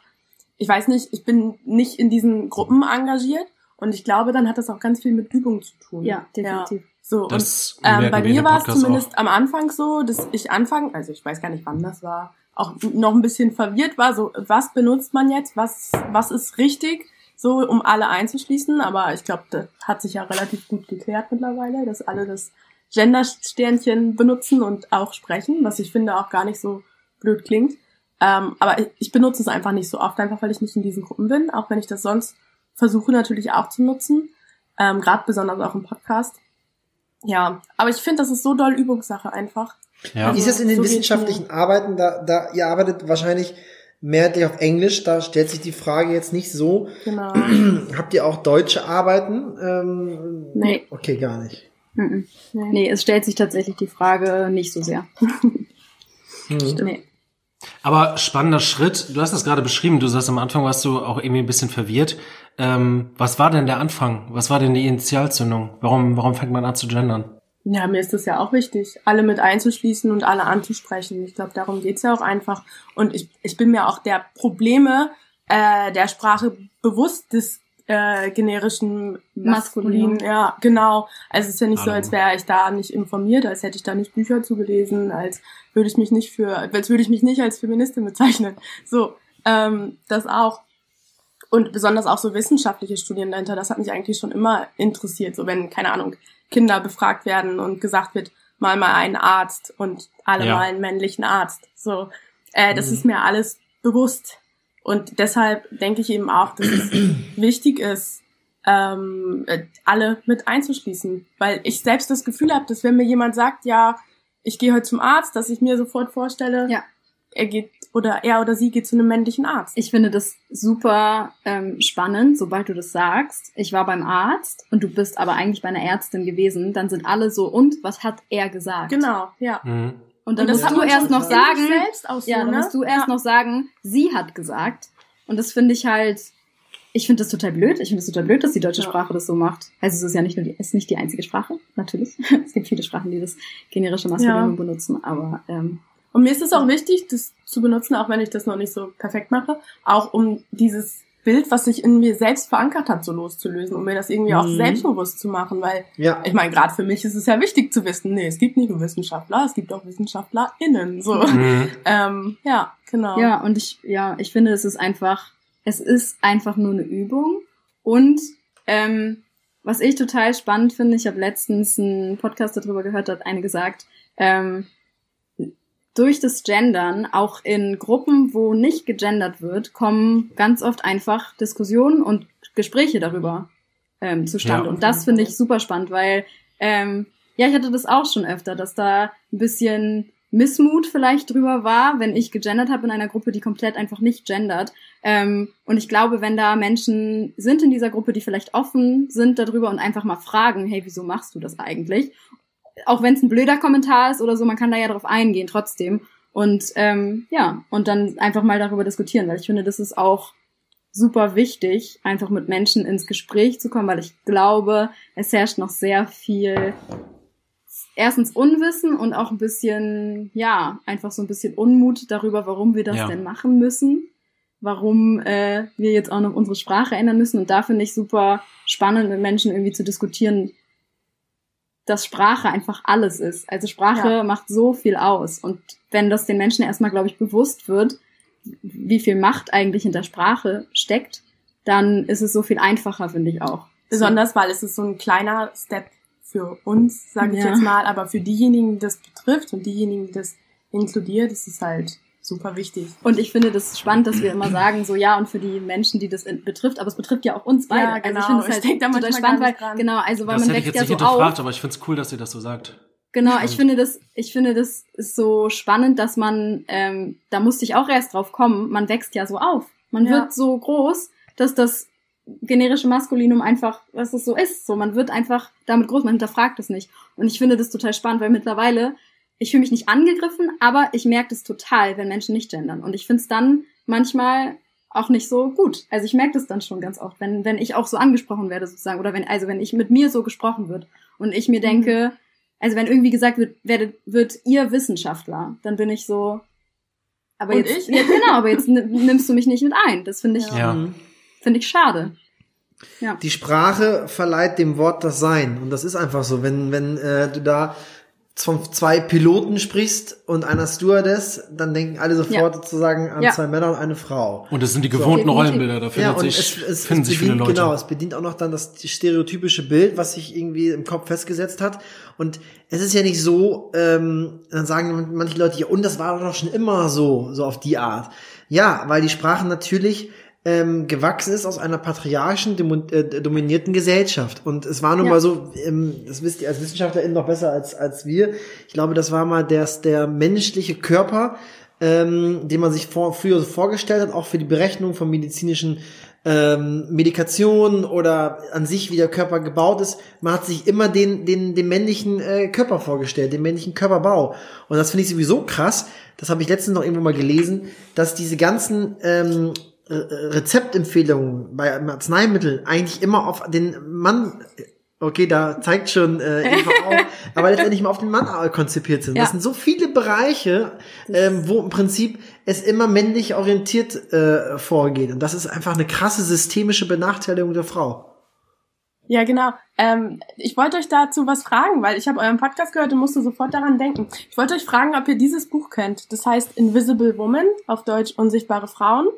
ich weiß nicht, ich bin nicht in diesen Gruppen engagiert und ich glaube, dann hat das auch ganz viel mit Übung zu tun. Ja, definitiv. So, Das und ähm, bei mir war es zumindest am Anfang so, dass ich Anfang, also ich weiß gar nicht, wann das war, auch noch ein bisschen verwirrt war, so was benutzt man jetzt, was, was ist richtig, so um alle einzuschließen, aber ich glaube, das hat sich ja relativ gut geklärt mittlerweile, dass alle das Gender-Sternchen benutzen und auch sprechen, was ich finde auch gar nicht so blöd klingt. Ähm, aber ich, ich benutze es einfach nicht so oft, einfach weil ich nicht in diesen Gruppen bin, auch wenn ich das sonst versuche natürlich auch zu nutzen, ähm, gerade besonders auch im Podcast. Ja, aber ich finde, das ist so doll Übungssache einfach. Ja. Wie ist es in den So wissenschaftlichen Arbeiten? Da, da, ihr arbeitet wahrscheinlich mehrheitlich auf Englisch, da stellt sich die Frage jetzt nicht so. Genau. <clears throat> Habt ihr auch deutsche Arbeiten? Ähm, Nee. Okay, gar nicht. Mhm. Nee, es stellt sich tatsächlich die Frage nicht so sehr. Hm. <laughs> Nee. Aber spannender Schritt. Du hast das gerade beschrieben. Du sagst am Anfang warst du auch irgendwie ein bisschen verwirrt. Ähm, was war denn der Anfang? Was war denn die Initialzündung? Warum, warum fängt man an zu gendern? Ja, mir ist das ja auch wichtig, alle mit einzuschließen und alle anzusprechen. Ich glaube, darum geht's ja auch einfach. Und ich, ich bin mir auch der Probleme äh, der Sprache bewusst des äh, generischen Maskulin. Maskulin. Ja, genau. Also es ist ja nicht so, Hallo. als wäre ich da nicht informiert, als hätte ich da nicht Bücher zugelesen, als würde ich mich nicht für, als würde ich mich nicht als Feministin bezeichnen. So, ähm, das auch. Und besonders auch so wissenschaftliche Studien dahinter, das hat mich eigentlich schon immer interessiert. So wenn, keine Ahnung, Kinder befragt werden und gesagt wird, mal mal einen Arzt und alle Ja. mal einen männlichen Arzt. So, äh, das Mhm. ist mir alles bewusst. Und deshalb denke ich eben auch, dass es <clears throat> wichtig ist, ähm, äh, alle mit einzuschließen. Weil ich selbst das Gefühl habe, dass wenn mir jemand sagt, ja, ich gehe heute zum Arzt, dass ich mir sofort vorstelle, Ja. er geht oder er oder sie geht zu einem männlichen Arzt. Ich finde das super ähm, spannend, sobald du das sagst. Ich war beim Arzt und du bist aber eigentlich bei einer Ärztin gewesen. Dann sind alle so, und was hat er gesagt? genau, ja. Mhm. Und dann Und das musst du erst noch sagen, so, ja, dann ne? musst du erst ja. noch sagen, sie hat gesagt. Und das finde ich halt, ich finde das total blöd. Ich finde es total blöd, dass die deutsche Ja. Sprache das so macht. Also es ist ja nicht nur die, es ist nicht die einzige Sprache, natürlich. <laughs> es gibt viele Sprachen, die das generische Maskulinum Ja. benutzen, aber ähm, Und mir ist es auch wichtig, das zu benutzen, auch wenn ich das noch nicht so perfekt mache, auch um dieses Bild, was sich in mir selbst verankert hat, so loszulösen, um mir das irgendwie auch Mhm. selbstbewusst zu machen, weil Ja. ich meine, gerade für mich ist es ja wichtig zu wissen, nee, es gibt nicht nur Wissenschaftler, es gibt auch WissenschaftlerInnen, so. Mhm. <laughs> Ähm, ja, genau. Ja, und ich, ja, ich finde, es ist einfach, es ist einfach nur eine Übung. Und ähm, was ich total spannend finde, ich habe letztens einen Podcast darüber gehört, da hat eine gesagt, ähm, durch das Gendern, auch in Gruppen, wo nicht gegendert wird, kommen ganz oft einfach Diskussionen und Gespräche darüber ähm, zustande. Ja. Und das finde ich super spannend, weil ähm, ja, ich hatte das auch schon öfter, dass da ein bisschen Missmut vielleicht drüber war, wenn ich gegendert habe in einer Gruppe, die komplett einfach nicht gendert. Ähm, und ich glaube, wenn da Menschen sind in dieser Gruppe, die vielleicht offen sind darüber und einfach mal fragen, hey, wieso machst du das eigentlich? Auch wenn es ein blöder Kommentar ist oder so, man kann da ja drauf eingehen trotzdem. Und ähm, ja, und dann einfach mal darüber diskutieren, weil ich finde, das ist auch super wichtig, einfach mit Menschen ins Gespräch zu kommen, weil ich glaube, es herrscht noch sehr viel erstens Unwissen und auch ein bisschen, ja, einfach so ein bisschen Unmut darüber, warum wir das Ja. denn machen müssen, warum äh, wir jetzt auch noch unsere Sprache ändern müssen. Und da finde ich super spannend, mit Menschen irgendwie zu diskutieren, dass Sprache einfach alles ist. Also Sprache Ja. macht so viel aus. Und wenn das den Menschen erstmal, glaube ich, bewusst wird, wie viel Macht eigentlich hinter Sprache steckt, dann ist es so viel einfacher, finde ich auch. Besonders, weil es ist so ein kleiner Step für uns, sage ich Ja. jetzt mal, aber für diejenigen, die das betrifft und diejenigen, die das inkludiert, ist es halt super wichtig. Und ich finde das spannend, dass wir immer <clears throat> sagen, so ja, und für die Menschen, die das betrifft, aber es betrifft ja auch uns beide. Ja, Also genau. ich finde es Ich halt denk da total spannend, weil, dran. genau, also weil Das man hätte ich wächst jetzt ja nicht so auf. hinterfragt, aber ich find's cool, dass ihr das so sagt. Genau, ich finde das, ich finde das ist so spannend, dass man, ähm, da musste ich auch erst drauf kommen, man wächst ja so auf. Man Ja. wird so groß, dass das generische Maskulinum einfach, dass es so ist. So, man wird einfach damit groß, man hinterfragt es nicht. Und ich finde das total spannend, weil mittlerweile, ich fühle mich nicht angegriffen, aber ich merke das total, wenn Menschen nicht gendern. Und ich finde es dann manchmal auch nicht so gut. Also ich merke das dann schon ganz oft, wenn, wenn ich auch so angesprochen werde sozusagen, oder wenn, also wenn ich mit mir so gesprochen wird und ich mir Mhm. denke, also wenn irgendwie gesagt wird, werdet, wird ihr Wissenschaftler, dann bin ich so, aber Und jetzt, ich? ja, genau, aber jetzt nimm- nimmst du mich nicht mit ein. Das finde ich, Ja. Finde ich schade. Ja. Die Sprache verleiht dem Wort das Sein. Und das ist einfach so. Wenn, wenn äh, du da von zwei Piloten sprichst und einer Stewardess, dann denken alle sofort sozusagen an Ja. zwei Männer und eine Frau. Und das sind die gewohnten Definitiv. Rollenbilder, da findet sich, finden sich viele bedient, Leute. Genau, es bedient auch noch dann das stereotypische Bild, was sich irgendwie im Kopf festgesetzt hat. Und es ist ja nicht so, ähm, dann sagen manche Leute, ja, und das war doch schon immer so, so auf die Art. Ja, weil die Sprache natürlich ähm, gewachsen ist aus einer patriarchischen, äh, dominierten Gesellschaft. Und es war nun Ja. mal so, ähm, das wisst ihr als WissenschaftlerInnen noch besser als, als wir. Ich glaube, das war mal der, der menschliche Körper, ähm, den man sich vor, früher so vorgestellt hat, auch für die Berechnung von medizinischen ähm, Medikationen oder an sich, wie der Körper gebaut ist. Man hat sich immer den, den, den männlichen äh, Körper vorgestellt, den männlichen Körperbau. Und das finde ich sowieso krass. Das habe ich letztens noch irgendwo mal gelesen, dass diese ganzen ähm, Rezeptempfehlungen bei Arzneimitteln eigentlich immer auf den Mann Okay, da zeigt schon äh, Eva <laughs> auch, aber letztendlich mal auf den Mann äh, konzipiert sind. Ja. Das sind so viele Bereiche, ähm, wo im Prinzip es immer männlich orientiert äh, vorgeht. Und das ist einfach eine krasse systemische Benachteiligung der Frau. Ja, genau. Ähm, ich wollte euch dazu was fragen, weil ich habe euren Podcast gehört und musste sofort daran denken. Ich wollte euch fragen, ob ihr dieses Buch kennt. Das heißt Invisible Woman, auf Deutsch Unsichtbare Frauen.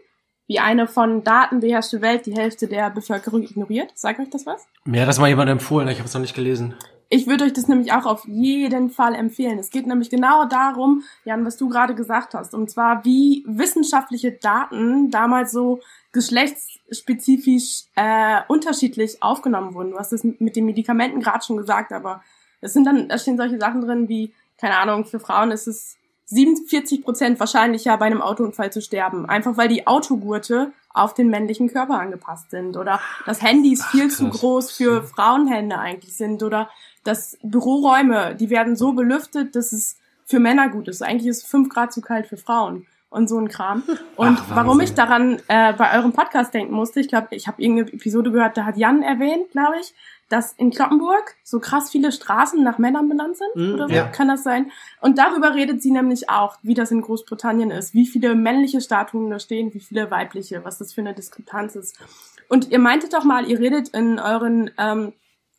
Wie eine von Daten beherrschte Welt die Hälfte der Bevölkerung ignoriert. Sagt euch das was? Mir hat das mal jemand empfohlen, ich habe es noch nicht gelesen. Ich würde euch das nämlich auch auf jeden Fall empfehlen. Es geht nämlich genau darum, Jan, was du gerade gesagt hast, und zwar wie wissenschaftliche Daten damals so geschlechtsspezifisch äh, unterschiedlich aufgenommen wurden. Du hast es mit den Medikamenten gerade schon gesagt, aber es sind dann, da stehen solche Sachen drin wie, keine Ahnung, für Frauen ist es 47 Prozent wahrscheinlicher, bei einem Autounfall zu sterben. Einfach weil die Autogurte auf den männlichen Körper angepasst sind. Oder dass Handys Ach, viel zu groß für Frauenhände eigentlich sind. Oder dass Büroräume, die werden so belüftet, dass es für Männer gut ist. Eigentlich ist es fünf Grad zu kalt für Frauen. Und so ein Kram. Und Ach, warum ich daran äh, bei eurem Podcast denken musste, ich glaube, ich habe irgendeine Episode gehört, da hat Jan erwähnt, glaube ich, dass in Kloppenburg so krass viele Straßen nach Männern benannt sind Mhm, oder so, ja. kann das sein? Und darüber redet sie nämlich auch, wie das in Großbritannien ist, wie viele männliche Statuen da stehen, wie viele weibliche, was das für eine Diskrepanz ist. Und ihr meintet doch mal, ihr redet in euren ähm,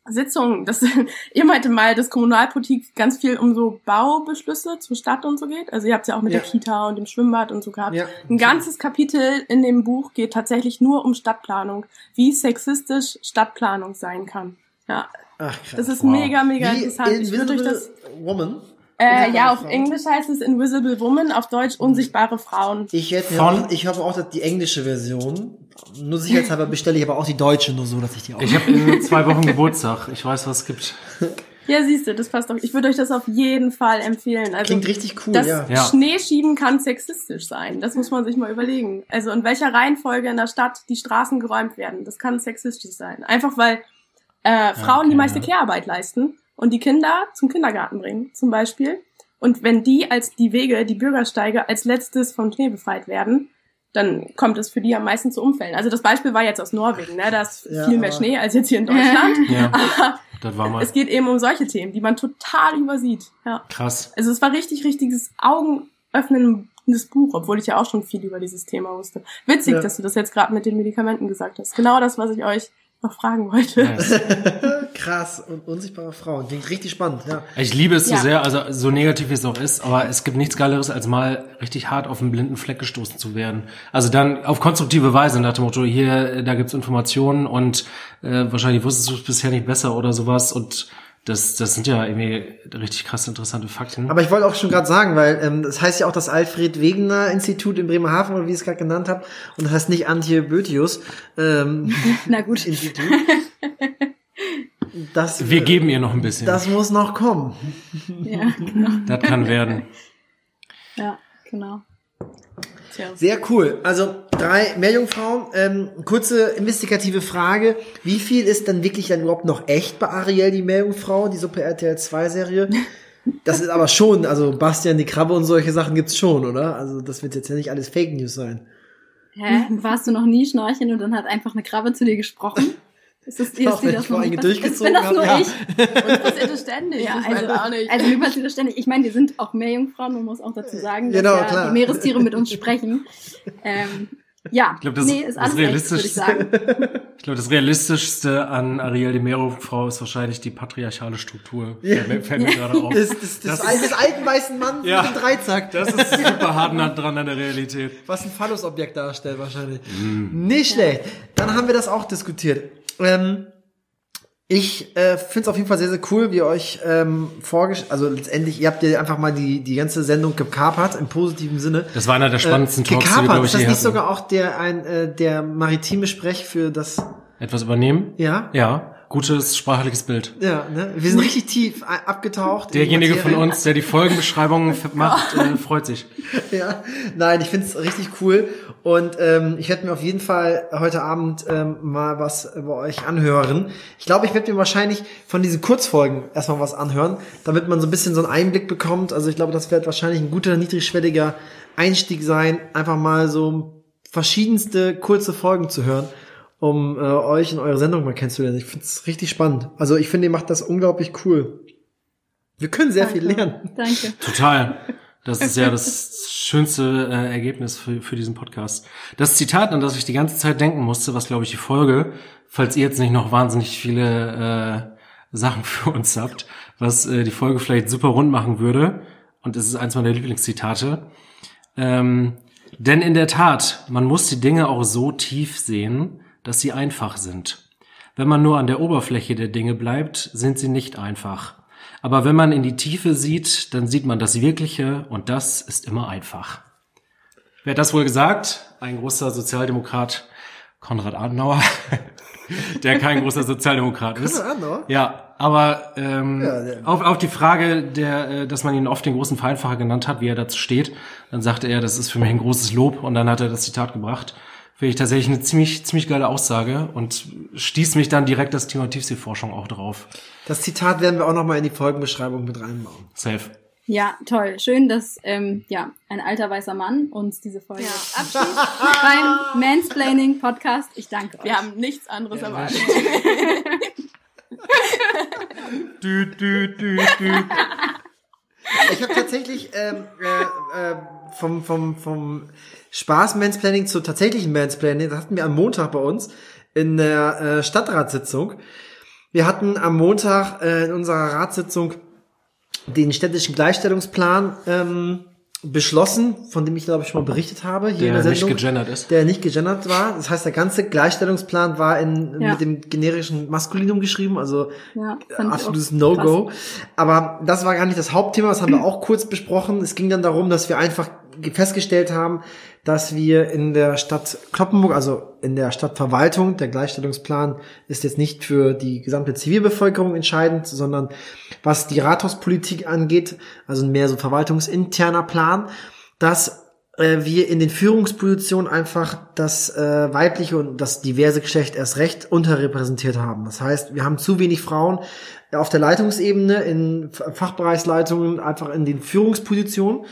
Sitzungen, dass <laughs> ihr meinte mal, dass Kommunalpolitik ganz viel um so Baubeschlüsse zur Stadt und so geht. Also ihr habt es ja auch mit Ja. der Kita und dem Schwimmbad und so gehabt. Ja. Ein ganzes Kapitel in dem Buch geht tatsächlich nur um Stadtplanung, wie sexistisch Stadtplanung sein kann. Ja, Ach, krass. das ist Wow. mega, mega Wie interessant. Ich würde euch das Woman. äh, ja, auf Frauen. Englisch heißt es Invisible Woman, auf Deutsch unsichtbare Frauen. Ich werde mir Von- auch, ich habe auch die englische Version. Nur sicherheitshalber bestelle ich aber auch die deutsche, nur so, dass ich die auch. Ich habe in zwei Wochen Geburtstag. Ich weiß, was es gibt. <laughs> Ja, siehst du, das passt doch. Ich würde euch das auf jeden Fall empfehlen. Also Klingt richtig cool, das. Ja. Schneeschieben kann sexistisch sein. Das muss man sich mal überlegen. Also in welcher Reihenfolge in der Stadt die Straßen geräumt werden. Das kann sexistisch sein. Einfach weil äh, Frauen okay, die meiste ja. Kehrarbeit leisten und die Kinder zum Kindergarten bringen, zum Beispiel. Und wenn die als die Wege, die Bürgersteige als letztes vom Schnee befreit werden, dann kommt es für die am meisten zu Unfällen. Also das Beispiel war jetzt aus Norwegen, ne? Da ist Ja, viel mehr Schnee als jetzt hier in Deutschland. <laughs> Ja, Aber das war mal es geht eben um solche Themen, die man total übersieht. Ja. krass. Also es war richtig, richtiges augenöffnendes Buch, obwohl ich ja auch schon viel über dieses Thema wusste. Witzig, Ja. dass du das jetzt gerade mit den Medikamenten gesagt hast. Genau das, was ich euch noch fragen wollte. Nice. <laughs> Krass und unsichtbare Frauen. Klingt richtig spannend, ja. Ich liebe es Ja. so sehr, also so negativ wie es auch ist, aber es gibt nichts Geileres, als mal richtig hart auf einen blinden Fleck gestoßen zu werden. Also dann auf konstruktive Weise nach dem Motto, hier, da gibt's Informationen und äh, wahrscheinlich wusstest du es bisher nicht besser oder sowas und das, das sind ja irgendwie richtig krass interessante Fakten. Aber ich wollte auch schon gerade sagen, weil ähm, das heißt ja auch das Alfred Wegener Institut in Bremerhaven oder wie ich es gerade genannt habe. Und das heißt nicht Antje Bötius ähm, <laughs> Na gut. Institut. Das, <laughs> Wir geben ihr noch ein bisschen. das muss noch kommen. Ja, genau. das kann werden. Ja, genau. Tja. Sehr cool. Also drei Meerjungfrauen. Ähm, kurze investigative Frage. Wie viel ist dann wirklich dann überhaupt noch echt bei Ariel, die Meerjungfrau, die Super RTL 2 Serie? Das ist aber schon, also Bastian die Krabbe und solche Sachen gibt's schon, oder? Also das wird jetzt ja nicht alles Fake News sein. Hä? Warst du noch nie schnorcheln und dann hat einfach eine Krabbe zu dir gesprochen? Ist das, ist dir wenn das ich noch nicht durchgezogen Bin das nur ja. ich? Und passiert das ständig. Ja, ich weiß also, auch nicht. also mir passiert das ständig. Ich meine, wir sind auch Meerjungfrauen, man muss auch dazu sagen, dass Genau, ja klar. die Meerestiere mit uns sprechen. Ähm, ja, Ich glaube, das, nee, ist das alles echt, würde ich. Ich glaube, das realistischste an Ariel de Meerjungfrau ist wahrscheinlich die patriarchale Struktur. Fällt mir, fällt mir gerade auf. Das, das, das, Das des alten weißen Manns Ja. mit dem Dreizack. Das ist super hart nah dran an der Realität. Was ein Phallusobjekt darstellt wahrscheinlich. Nicht schlecht. Dann haben wir das auch diskutiert. Ähm, ich äh, finde es auf jeden Fall sehr, sehr cool, wie ihr euch ähm, vorgestellt, also letztendlich, ihr habt ja einfach mal die, die ganze Sendung gekapert, im positiven Sinne. Das war einer der spannendsten äh, Talks, die wir, glaube ich, ist das nicht hatten. sogar auch der, ein, äh, der maritime Sprech für das, Etwas übernehmen? ja? Ja, gutes sprachliches Bild. Ja, ne? Wir sind richtig tief abgetaucht. Derjenige von uns, der die Folgenbeschreibungen f- macht, äh, freut sich. <laughs> Ja, nein, ich find's richtig cool und ähm, ich werde mir auf jeden Fall heute Abend ähm, mal was bei euch anhören. Ich glaube, ich werde mir wahrscheinlich von diesen Kurzfolgen erstmal was anhören, damit man so ein bisschen so einen Einblick bekommt. Also ich glaube, das wird wahrscheinlich ein guter, niedrigschwelliger Einstieg sein, einfach mal so verschiedenste kurze Folgen zu hören, um äh, euch und eure Sendung mal kennenzulernen. Ich find's richtig spannend. Also ich finde, ihr macht das unglaublich cool. Wir können sehr viel Danke. lernen. Danke. Total. Das ist ja <laughs> das schönste äh, Ergebnis für, für diesen Podcast. Das Zitat, an das ich die ganze Zeit denken musste, was glaube ich die Folge, falls ihr jetzt nicht noch wahnsinnig viele äh, Sachen für uns habt, was äh, die Folge vielleicht super rund machen würde, und es ist eins meiner Lieblingszitate, ähm, denn in der Tat, man muss die Dinge auch so tief sehen, dass sie einfach sind. Wenn man nur an der Oberfläche der Dinge bleibt, sind sie nicht einfach. Aber wenn man in die Tiefe sieht, dann sieht man das Wirkliche und das ist immer einfach. Wer hat das wohl gesagt? Ein großer Sozialdemokrat, Konrad Adenauer, <laughs> der kein großer Sozialdemokrat ist. Konrad Adenauer? Ja, aber ähm, Ja, auf, auf die Frage, der, äh, dass man ihn oft den großen Vereinfacher genannt hat, wie er dazu steht, dann sagte er, das ist für mich ein großes Lob und dann hat er das Zitat gebracht. Finde ich tatsächlich eine ziemlich, ziemlich geile Aussage und stieß mich dann direkt das Thema Tiefseeforschung auch drauf. Das Zitat werden wir auch nochmal in die Folgenbeschreibung mit reinbauen. Safe. Ja, toll. Schön, dass ähm, ja, ein alter weißer Mann uns diese Folge Ja. abschließt beim Mansplaining Podcast. Ich danke euch. Wir haben nichts anderes erwartet. Dü, dü, dü, dü. Ich habe tatsächlich ähm, äh, äh, vom, vom, vom Spaß-Mansplaining zu tatsächlichen Mansplaining, das hatten wir am Montag bei uns in der äh, Stadtratssitzung. Wir hatten am Montag äh, in unserer Ratssitzung den städtischen Gleichstellungsplan ähm, beschlossen, von dem ich glaube ich schon mal berichtet habe hier in Der der nicht Sendung. gegendert ist. Der nicht gegendert war. Das heißt, der ganze Gleichstellungsplan war in, Ja. mit dem generischen Maskulinum geschrieben, also Ja, absolutes No-Go. Aber das war gar nicht das Hauptthema, das haben wir auch kurz besprochen. Es ging dann darum, dass wir einfach festgestellt haben, dass wir in der Stadt Kloppenburg, also in der Stadtverwaltung, der Gleichstellungsplan ist jetzt nicht für die gesamte Zivilbevölkerung entscheidend, sondern was die Rathauspolitik angeht, also mehr so verwaltungsinterner Plan, dass äh, wir in den Führungspositionen einfach das äh, weibliche und das diverse Geschlecht erst recht unterrepräsentiert haben. Das heißt, wir haben zu wenig Frauen auf der Leitungsebene, in Fachbereichsleitungen, einfach in den Führungspositionen.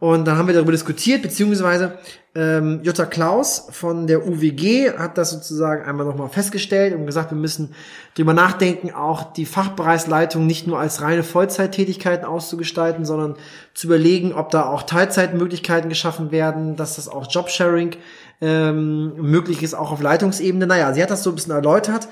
Und dann haben wir darüber diskutiert, beziehungsweise ähm, Jutta Klaus von der UWG hat das sozusagen einmal nochmal festgestellt und gesagt, wir müssen drüber nachdenken, auch die Fachbereichsleitung nicht nur als reine Vollzeittätigkeiten auszugestalten, sondern zu überlegen, ob da auch Teilzeitmöglichkeiten geschaffen werden, dass das auch Jobsharing ähm, möglich ist, auch auf Leitungsebene. Naja, sie hat das so ein bisschen erläutert.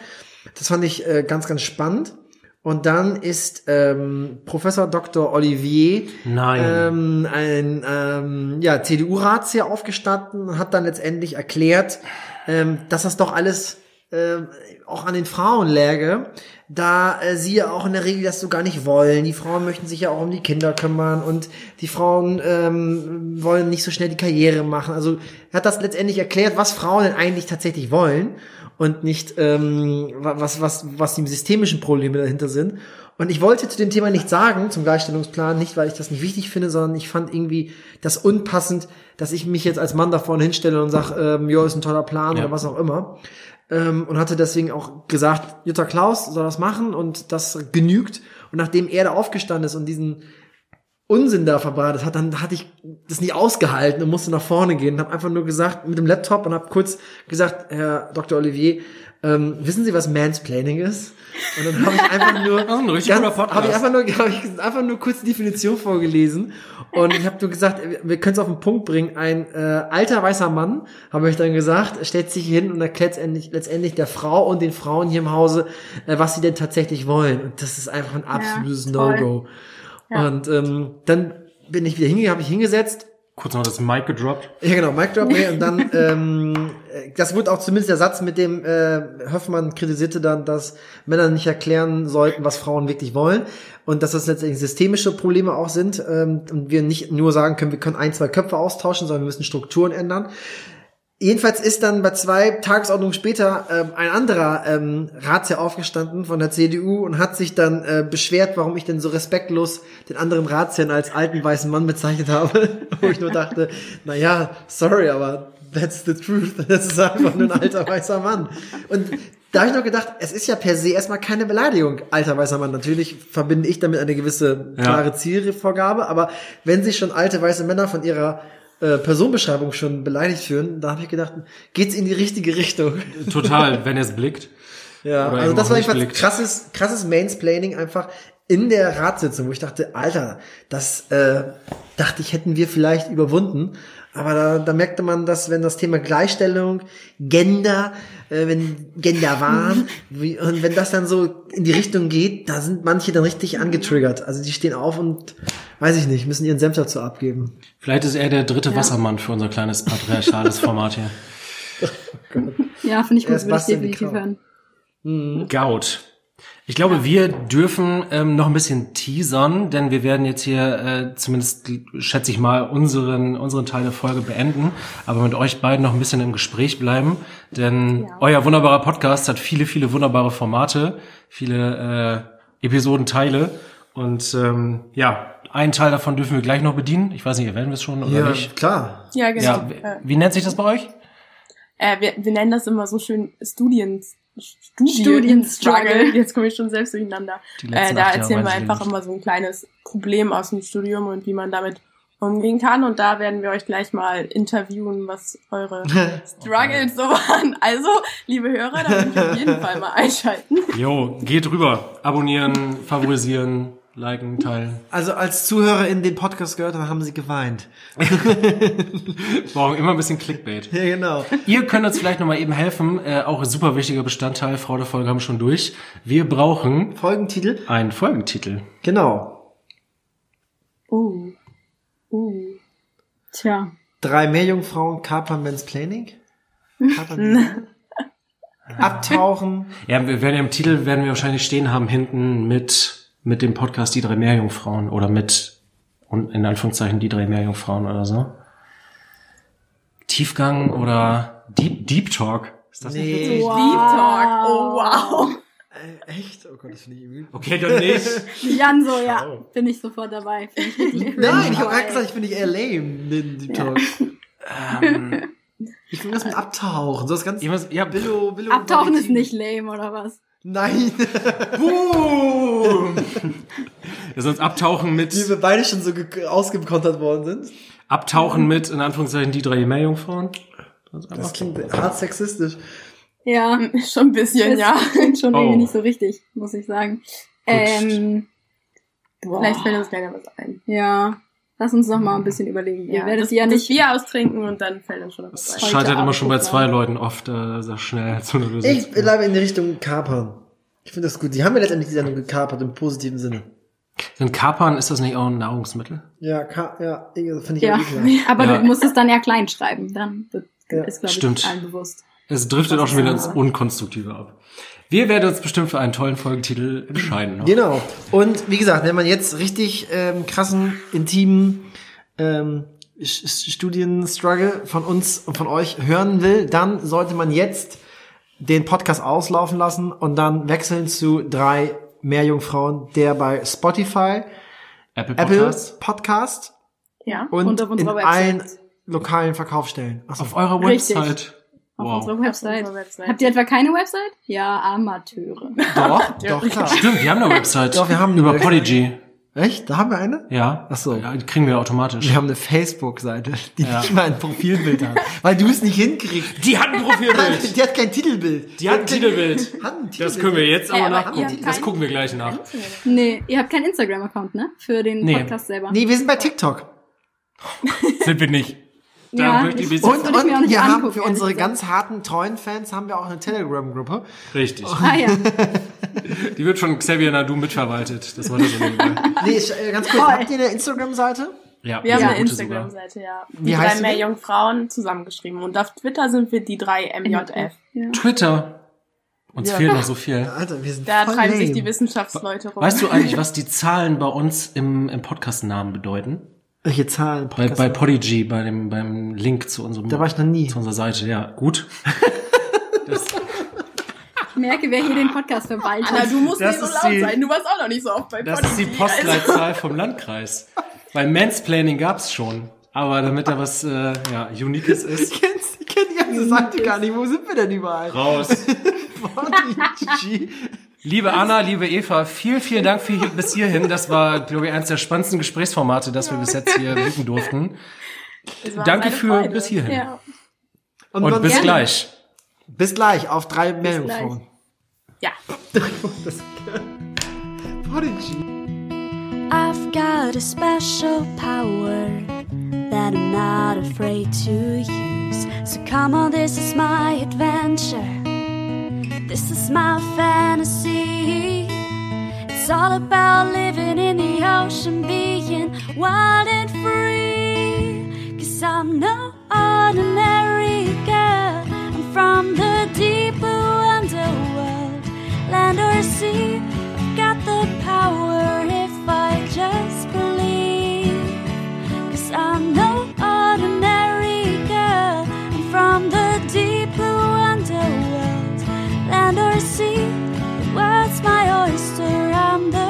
Das fand ich äh, ganz, ganz spannend. Und dann ist ähm, Professor Dr. Olivier ähm, ein ähm, ja, CDU-Ratsherr aufgestanden und hat dann letztendlich erklärt, ähm, dass das doch alles ähm, auch an den Frauen läge, da äh, sie ja auch in der Regel das so gar nicht wollen. Die Frauen möchten sich ja auch um die Kinder kümmern und die Frauen ähm, wollen nicht so schnell die Karriere machen. Also er hat das letztendlich erklärt, was Frauen denn eigentlich tatsächlich wollen und nicht ähm, wa- was was was die systemischen Probleme dahinter sind. Und ich wollte zu dem Thema nichts sagen zum Gleichstellungsplan, nicht weil ich das nicht wichtig finde, sondern ich fand irgendwie das unpassend, dass ich mich jetzt als Mann da vorne hinstelle und sage, ähm, ja, ist ein toller Plan Ja. oder was auch immer. Ähm, und hatte deswegen auch gesagt, Jutta Klaus soll das machen und das genügt. Und nachdem er da aufgestanden ist und diesen Unsinn da verbreitet hat, dann hatte ich das nicht ausgehalten und musste nach vorne gehen und habe einfach nur gesagt mit dem Laptop und habe kurz gesagt, Herr Dr. Olivier, ähm, wissen Sie, was Mansplaining ist? Und dann habe ich einfach nur <laughs> Oh, ein Podcast. habe ich einfach nur hab ich einfach nur kurz die Definition vorgelesen und ich habe nur gesagt, wir können es auf den Punkt bringen. Ein äh, alter weißer Mann, habe ich dann gesagt, stellt sich hin und erklärt letztendlich, letztendlich der Frau und den Frauen hier im Hause, äh, was sie denn tatsächlich wollen. Und das ist einfach ein absolutes toll. No-Go. Ja. Und ähm, dann bin ich wieder hingegangen, habe ich hingesetzt. Kurz noch das Mic gedroppt. Ja, genau, Mic Drop. nee, und dann, <laughs> ähm, äh, das wurde auch zumindest der Satz, mit dem äh, Höffmann kritisierte dann, dass Männer nicht erklären sollten, was Frauen wirklich wollen. Und dass das letztendlich systemische Probleme auch sind. Ähm, und wir nicht nur sagen können, wir können ein, zwei Köpfe austauschen, sondern wir müssen Strukturen ändern. Jedenfalls ist dann bei zwei Tagesordnungen später ähm, ein anderer ähm, Ratsherr aufgestanden von der CDU und hat sich dann äh, beschwert, warum ich denn so respektlos den anderen Ratsherrn als alten weißen Mann bezeichnet habe. <laughs> Wo ich nur dachte, na ja, sorry, aber that's the truth. <laughs> Das ist einfach nur ein alter weißer Mann. Und da habe ich noch gedacht, es ist ja per se erstmal keine Beleidigung, alter weißer Mann. Natürlich verbinde ich damit eine gewisse Ja. klare Zielvorgabe, aber wenn sich schon alte weiße Männer von ihrer äh, Personenbeschreibung schon beleidigt fühlen, da habe ich gedacht, geht's in die richtige Richtung. Total, <laughs> wenn er es blickt. Ja, Oder also das war jedenfalls blickt. krasses, krasses Mansplaining einfach in der Ratssitzung, wo ich dachte, Alter, das äh, dachte ich, hätten wir vielleicht überwunden. Aber da, da merkte man, dass wenn das Thema Gleichstellung, Gender, äh, wenn Gender waren, <laughs> wie, und wenn das dann so in die Richtung geht, da sind manche dann richtig angetriggert. Also die stehen auf und, weiß ich nicht, müssen ihren Senf dazu abgeben. Vielleicht ist er der dritte Wassermann für unser kleines patriarchales <laughs> Format hier. Ja, finde ich gut, würde ich definitiv hören. Gaut. Ich glaube, wir dürfen ähm, noch ein bisschen teasern, denn wir werden jetzt hier äh, zumindest, schätze ich mal, unseren, unseren Teil der Folge beenden, aber mit euch beiden noch ein bisschen im Gespräch bleiben, denn Ja. euer wunderbarer Podcast hat viele, viele wunderbare Formate, viele äh, Episodenteile und ähm, ja, einen Teil davon dürfen wir gleich noch bedienen. Ich weiß nicht, erwähnen wir es schon oder Ja, nicht? klar. Ja, genau. Ja, wie nennt sich das bei euch? äh, wir, wir nennen das immer so schön Studien, Studienstruggle. Studienstruggle. Jetzt komme ich schon selbst durcheinander. Äh, da erzählen wir einfach immer so ein kleines Problem aus dem Studium und wie man damit umgehen kann. Und da werden wir euch gleich mal interviewen, was eure <laughs> Struggles so waren. Also, liebe Hörer, da würde ich auf jeden Fall mal einschalten. Jo, geht rüber. Abonnieren, favorisieren, liken, teilen. Also als Zuhörer in den Podcast gehört haben, haben sie geweint. <laughs> Wir brauchen immer ein bisschen Clickbait. Ja, genau. Ihr könnt uns vielleicht nochmal eben helfen. Äh, auch ein super wichtiger Bestandteil. Frau der Folge haben wir schon durch. Wir brauchen Folgentitel. einen Folgentitel. Genau. Uh. Uh. Tja. Drei Meerjungfrauen kapern Mansplaining. Kapern <laughs> Abtauchen. Ja, wir werden ja im Titel werden wir wahrscheinlich stehen haben hinten mit, mit dem Podcast Die drei Meerjungfrauen oder mit, und in Anführungszeichen, die drei Meerjungfrauen oder so. Tiefgang oder Deep, Deep Talk. Ist das nicht Nee. witzig? Wow. Deep Talk. Oh, wow. Äh, echt? Oh Gott, das finde ich übel. Okay, dann nicht. <laughs> Jan so, ja, bin ich sofort dabei. Ich <laughs> Nein, ich habe gerade gesagt, ich finde ich eher lame, den Deep Talk. ähm, Ich finde das mit Abtauchen. So das ganz ich muss, ja, Billo, Billo Abtauchen ist nicht lame, oder was? Nein. Boom! <laughs> Wir sonst abtauchen mit, Wie wir beide schon so ge- ausgekontert worden sind. abtauchen mit, in Anführungszeichen, die drei Meerjungfrauen. Das ist Das einfach- klingt hart sexistisch. Ja, <laughs> Schon ein bisschen, das ja. klingt schon Oh. irgendwie nicht so richtig, muss ich sagen. Ähm, boah. Vielleicht fällt uns gleich noch was ein. Ja, lass uns noch mal ein bisschen überlegen. Ihr werdet das, ja das nicht... Bier austrinken und dann fällt uns schon noch was Es ein. Scheitert immer schon bei zwei. Leuten oft, äh, sehr schnell zu einer Lösung. Ich bleibe in die Richtung Kapern. Ich finde das gut. Die haben ja letztendlich die Sendung gekapert im positiven Sinne. Sind Kapern, ist das nicht auch ein Nahrungsmittel? Ja, ka ja, finde ich Ja, auch <laughs> aber Ja. du musst es dann ja klein schreiben, dann wird, Ja, ist, glaube ich, stimmt. allen bewusst. Es driftet auch schon wieder ins Ja. Unkonstruktive ab. Wir werden uns bestimmt für einen tollen Folgentitel entscheiden. Noch. Genau. Und wie gesagt, wenn man jetzt richtig ähm, krassen, intimen ähm, Studienstruggle von uns und von euch hören will, dann sollte man jetzt den Podcast auslaufen lassen und dann wechseln zu drei Meerjungfrauen, der bei Spotify, Apple Apple Podcasts. Podcast Ja. und, Und auf in unserer allen Website. lokalen Verkaufsstellen. Achso. Auf eurer Richtig. Auf Wow. unserer Website. Website. Habt ihr etwa keine Website? Ja, Amateure. <laughs> Doch, <laughs> doch, klar. Stimmt, wir haben eine Website. Doch, wir haben eine Über. Podigy. Echt? Da haben wir eine? Ja. Ach so. Ja, die kriegen wir automatisch. Wir haben eine Facebook-Seite, die Ja. nicht mal ein Profilbild hat. Weil du es nicht hinkriegst. Die hat ein Profilbild. <laughs> Die hat kein Titelbild. Die hat ein Titelbild. Hat ein Das Titelbild. können wir jetzt aber nachgucken. ihr habt Das kein- gucken wir gleich nach. Nee, ihr habt keinen Instagram-Account, ne? Für den Nee. Podcast selber. Nee, wir sind bei TikTok. Sind wir nicht. Da Ja, möchte ich ich- Und, und wir haben für unsere ganz harten, treuen Fans haben wir auch eine Telegram-Gruppe. Richtig. Ah ja. <laughs> Die wird von Xavier Nadu mitverwaltet. Das war das so. Nee, ich, äh, ganz kurz, Toll. habt ihr eine Instagram-Seite? Ja, Wir haben eine. Instagram-Seite, ja. Wie Die drei sie mehr? Jungfrauen zusammengeschrieben. Und auf Twitter sind wir die drei MJF. ja. Twitter. Uns Ja. fehlt noch so viel. Alter, wir sind Da voll treiben lame. sich die Wissenschaftsleute rum. Weißt du eigentlich, was die Zahlen bei uns im, im Podcast-Namen bedeuten? Welche Zahlen? Bei, bei Podigy, bei dem, beim Link zu unserem, Da war ich noch nie. zu unserer Seite, ja. Gut. <laughs> Das, Ich merke, wer hier den Podcast verwaltet. Anna, du musst Das nicht so laut die- sein. Du warst auch noch nicht so oft bei das ist die Podigy, also- Postleitzahl vom Landkreis. Weil Mansplaining gab's schon. Aber damit da was äh, ja, Uniques ist. <laughs> Ich kenn's- ich kenn die ganze Seite gar nicht. Wo sind wir denn überall? Raus. <laughs> Podigy. Liebe Anna, liebe Eva, vielen, vielen Dank für hier, bis hierhin. Das war, glaube ich, eines der spannendsten Gesprächsformate, das wir bis jetzt hier bieten durften. <laughs> Danke für Freude. bis hierhin. ja. Und man- bis gerne. gleich. Bis gleich auf drei Meerjungfrauen. Ja. <laughs> I've got a special power that I'm not afraid to use. So come on, this is my adventure. This is my fantasy. It's all about living in the ocean, being wild and free. Cause I'm no ordinary girl. I'm from the deep blue underworld, land or sea. I've got the power if I just believe. Cause I'm no ordinary girl. I'm from the deep voice around the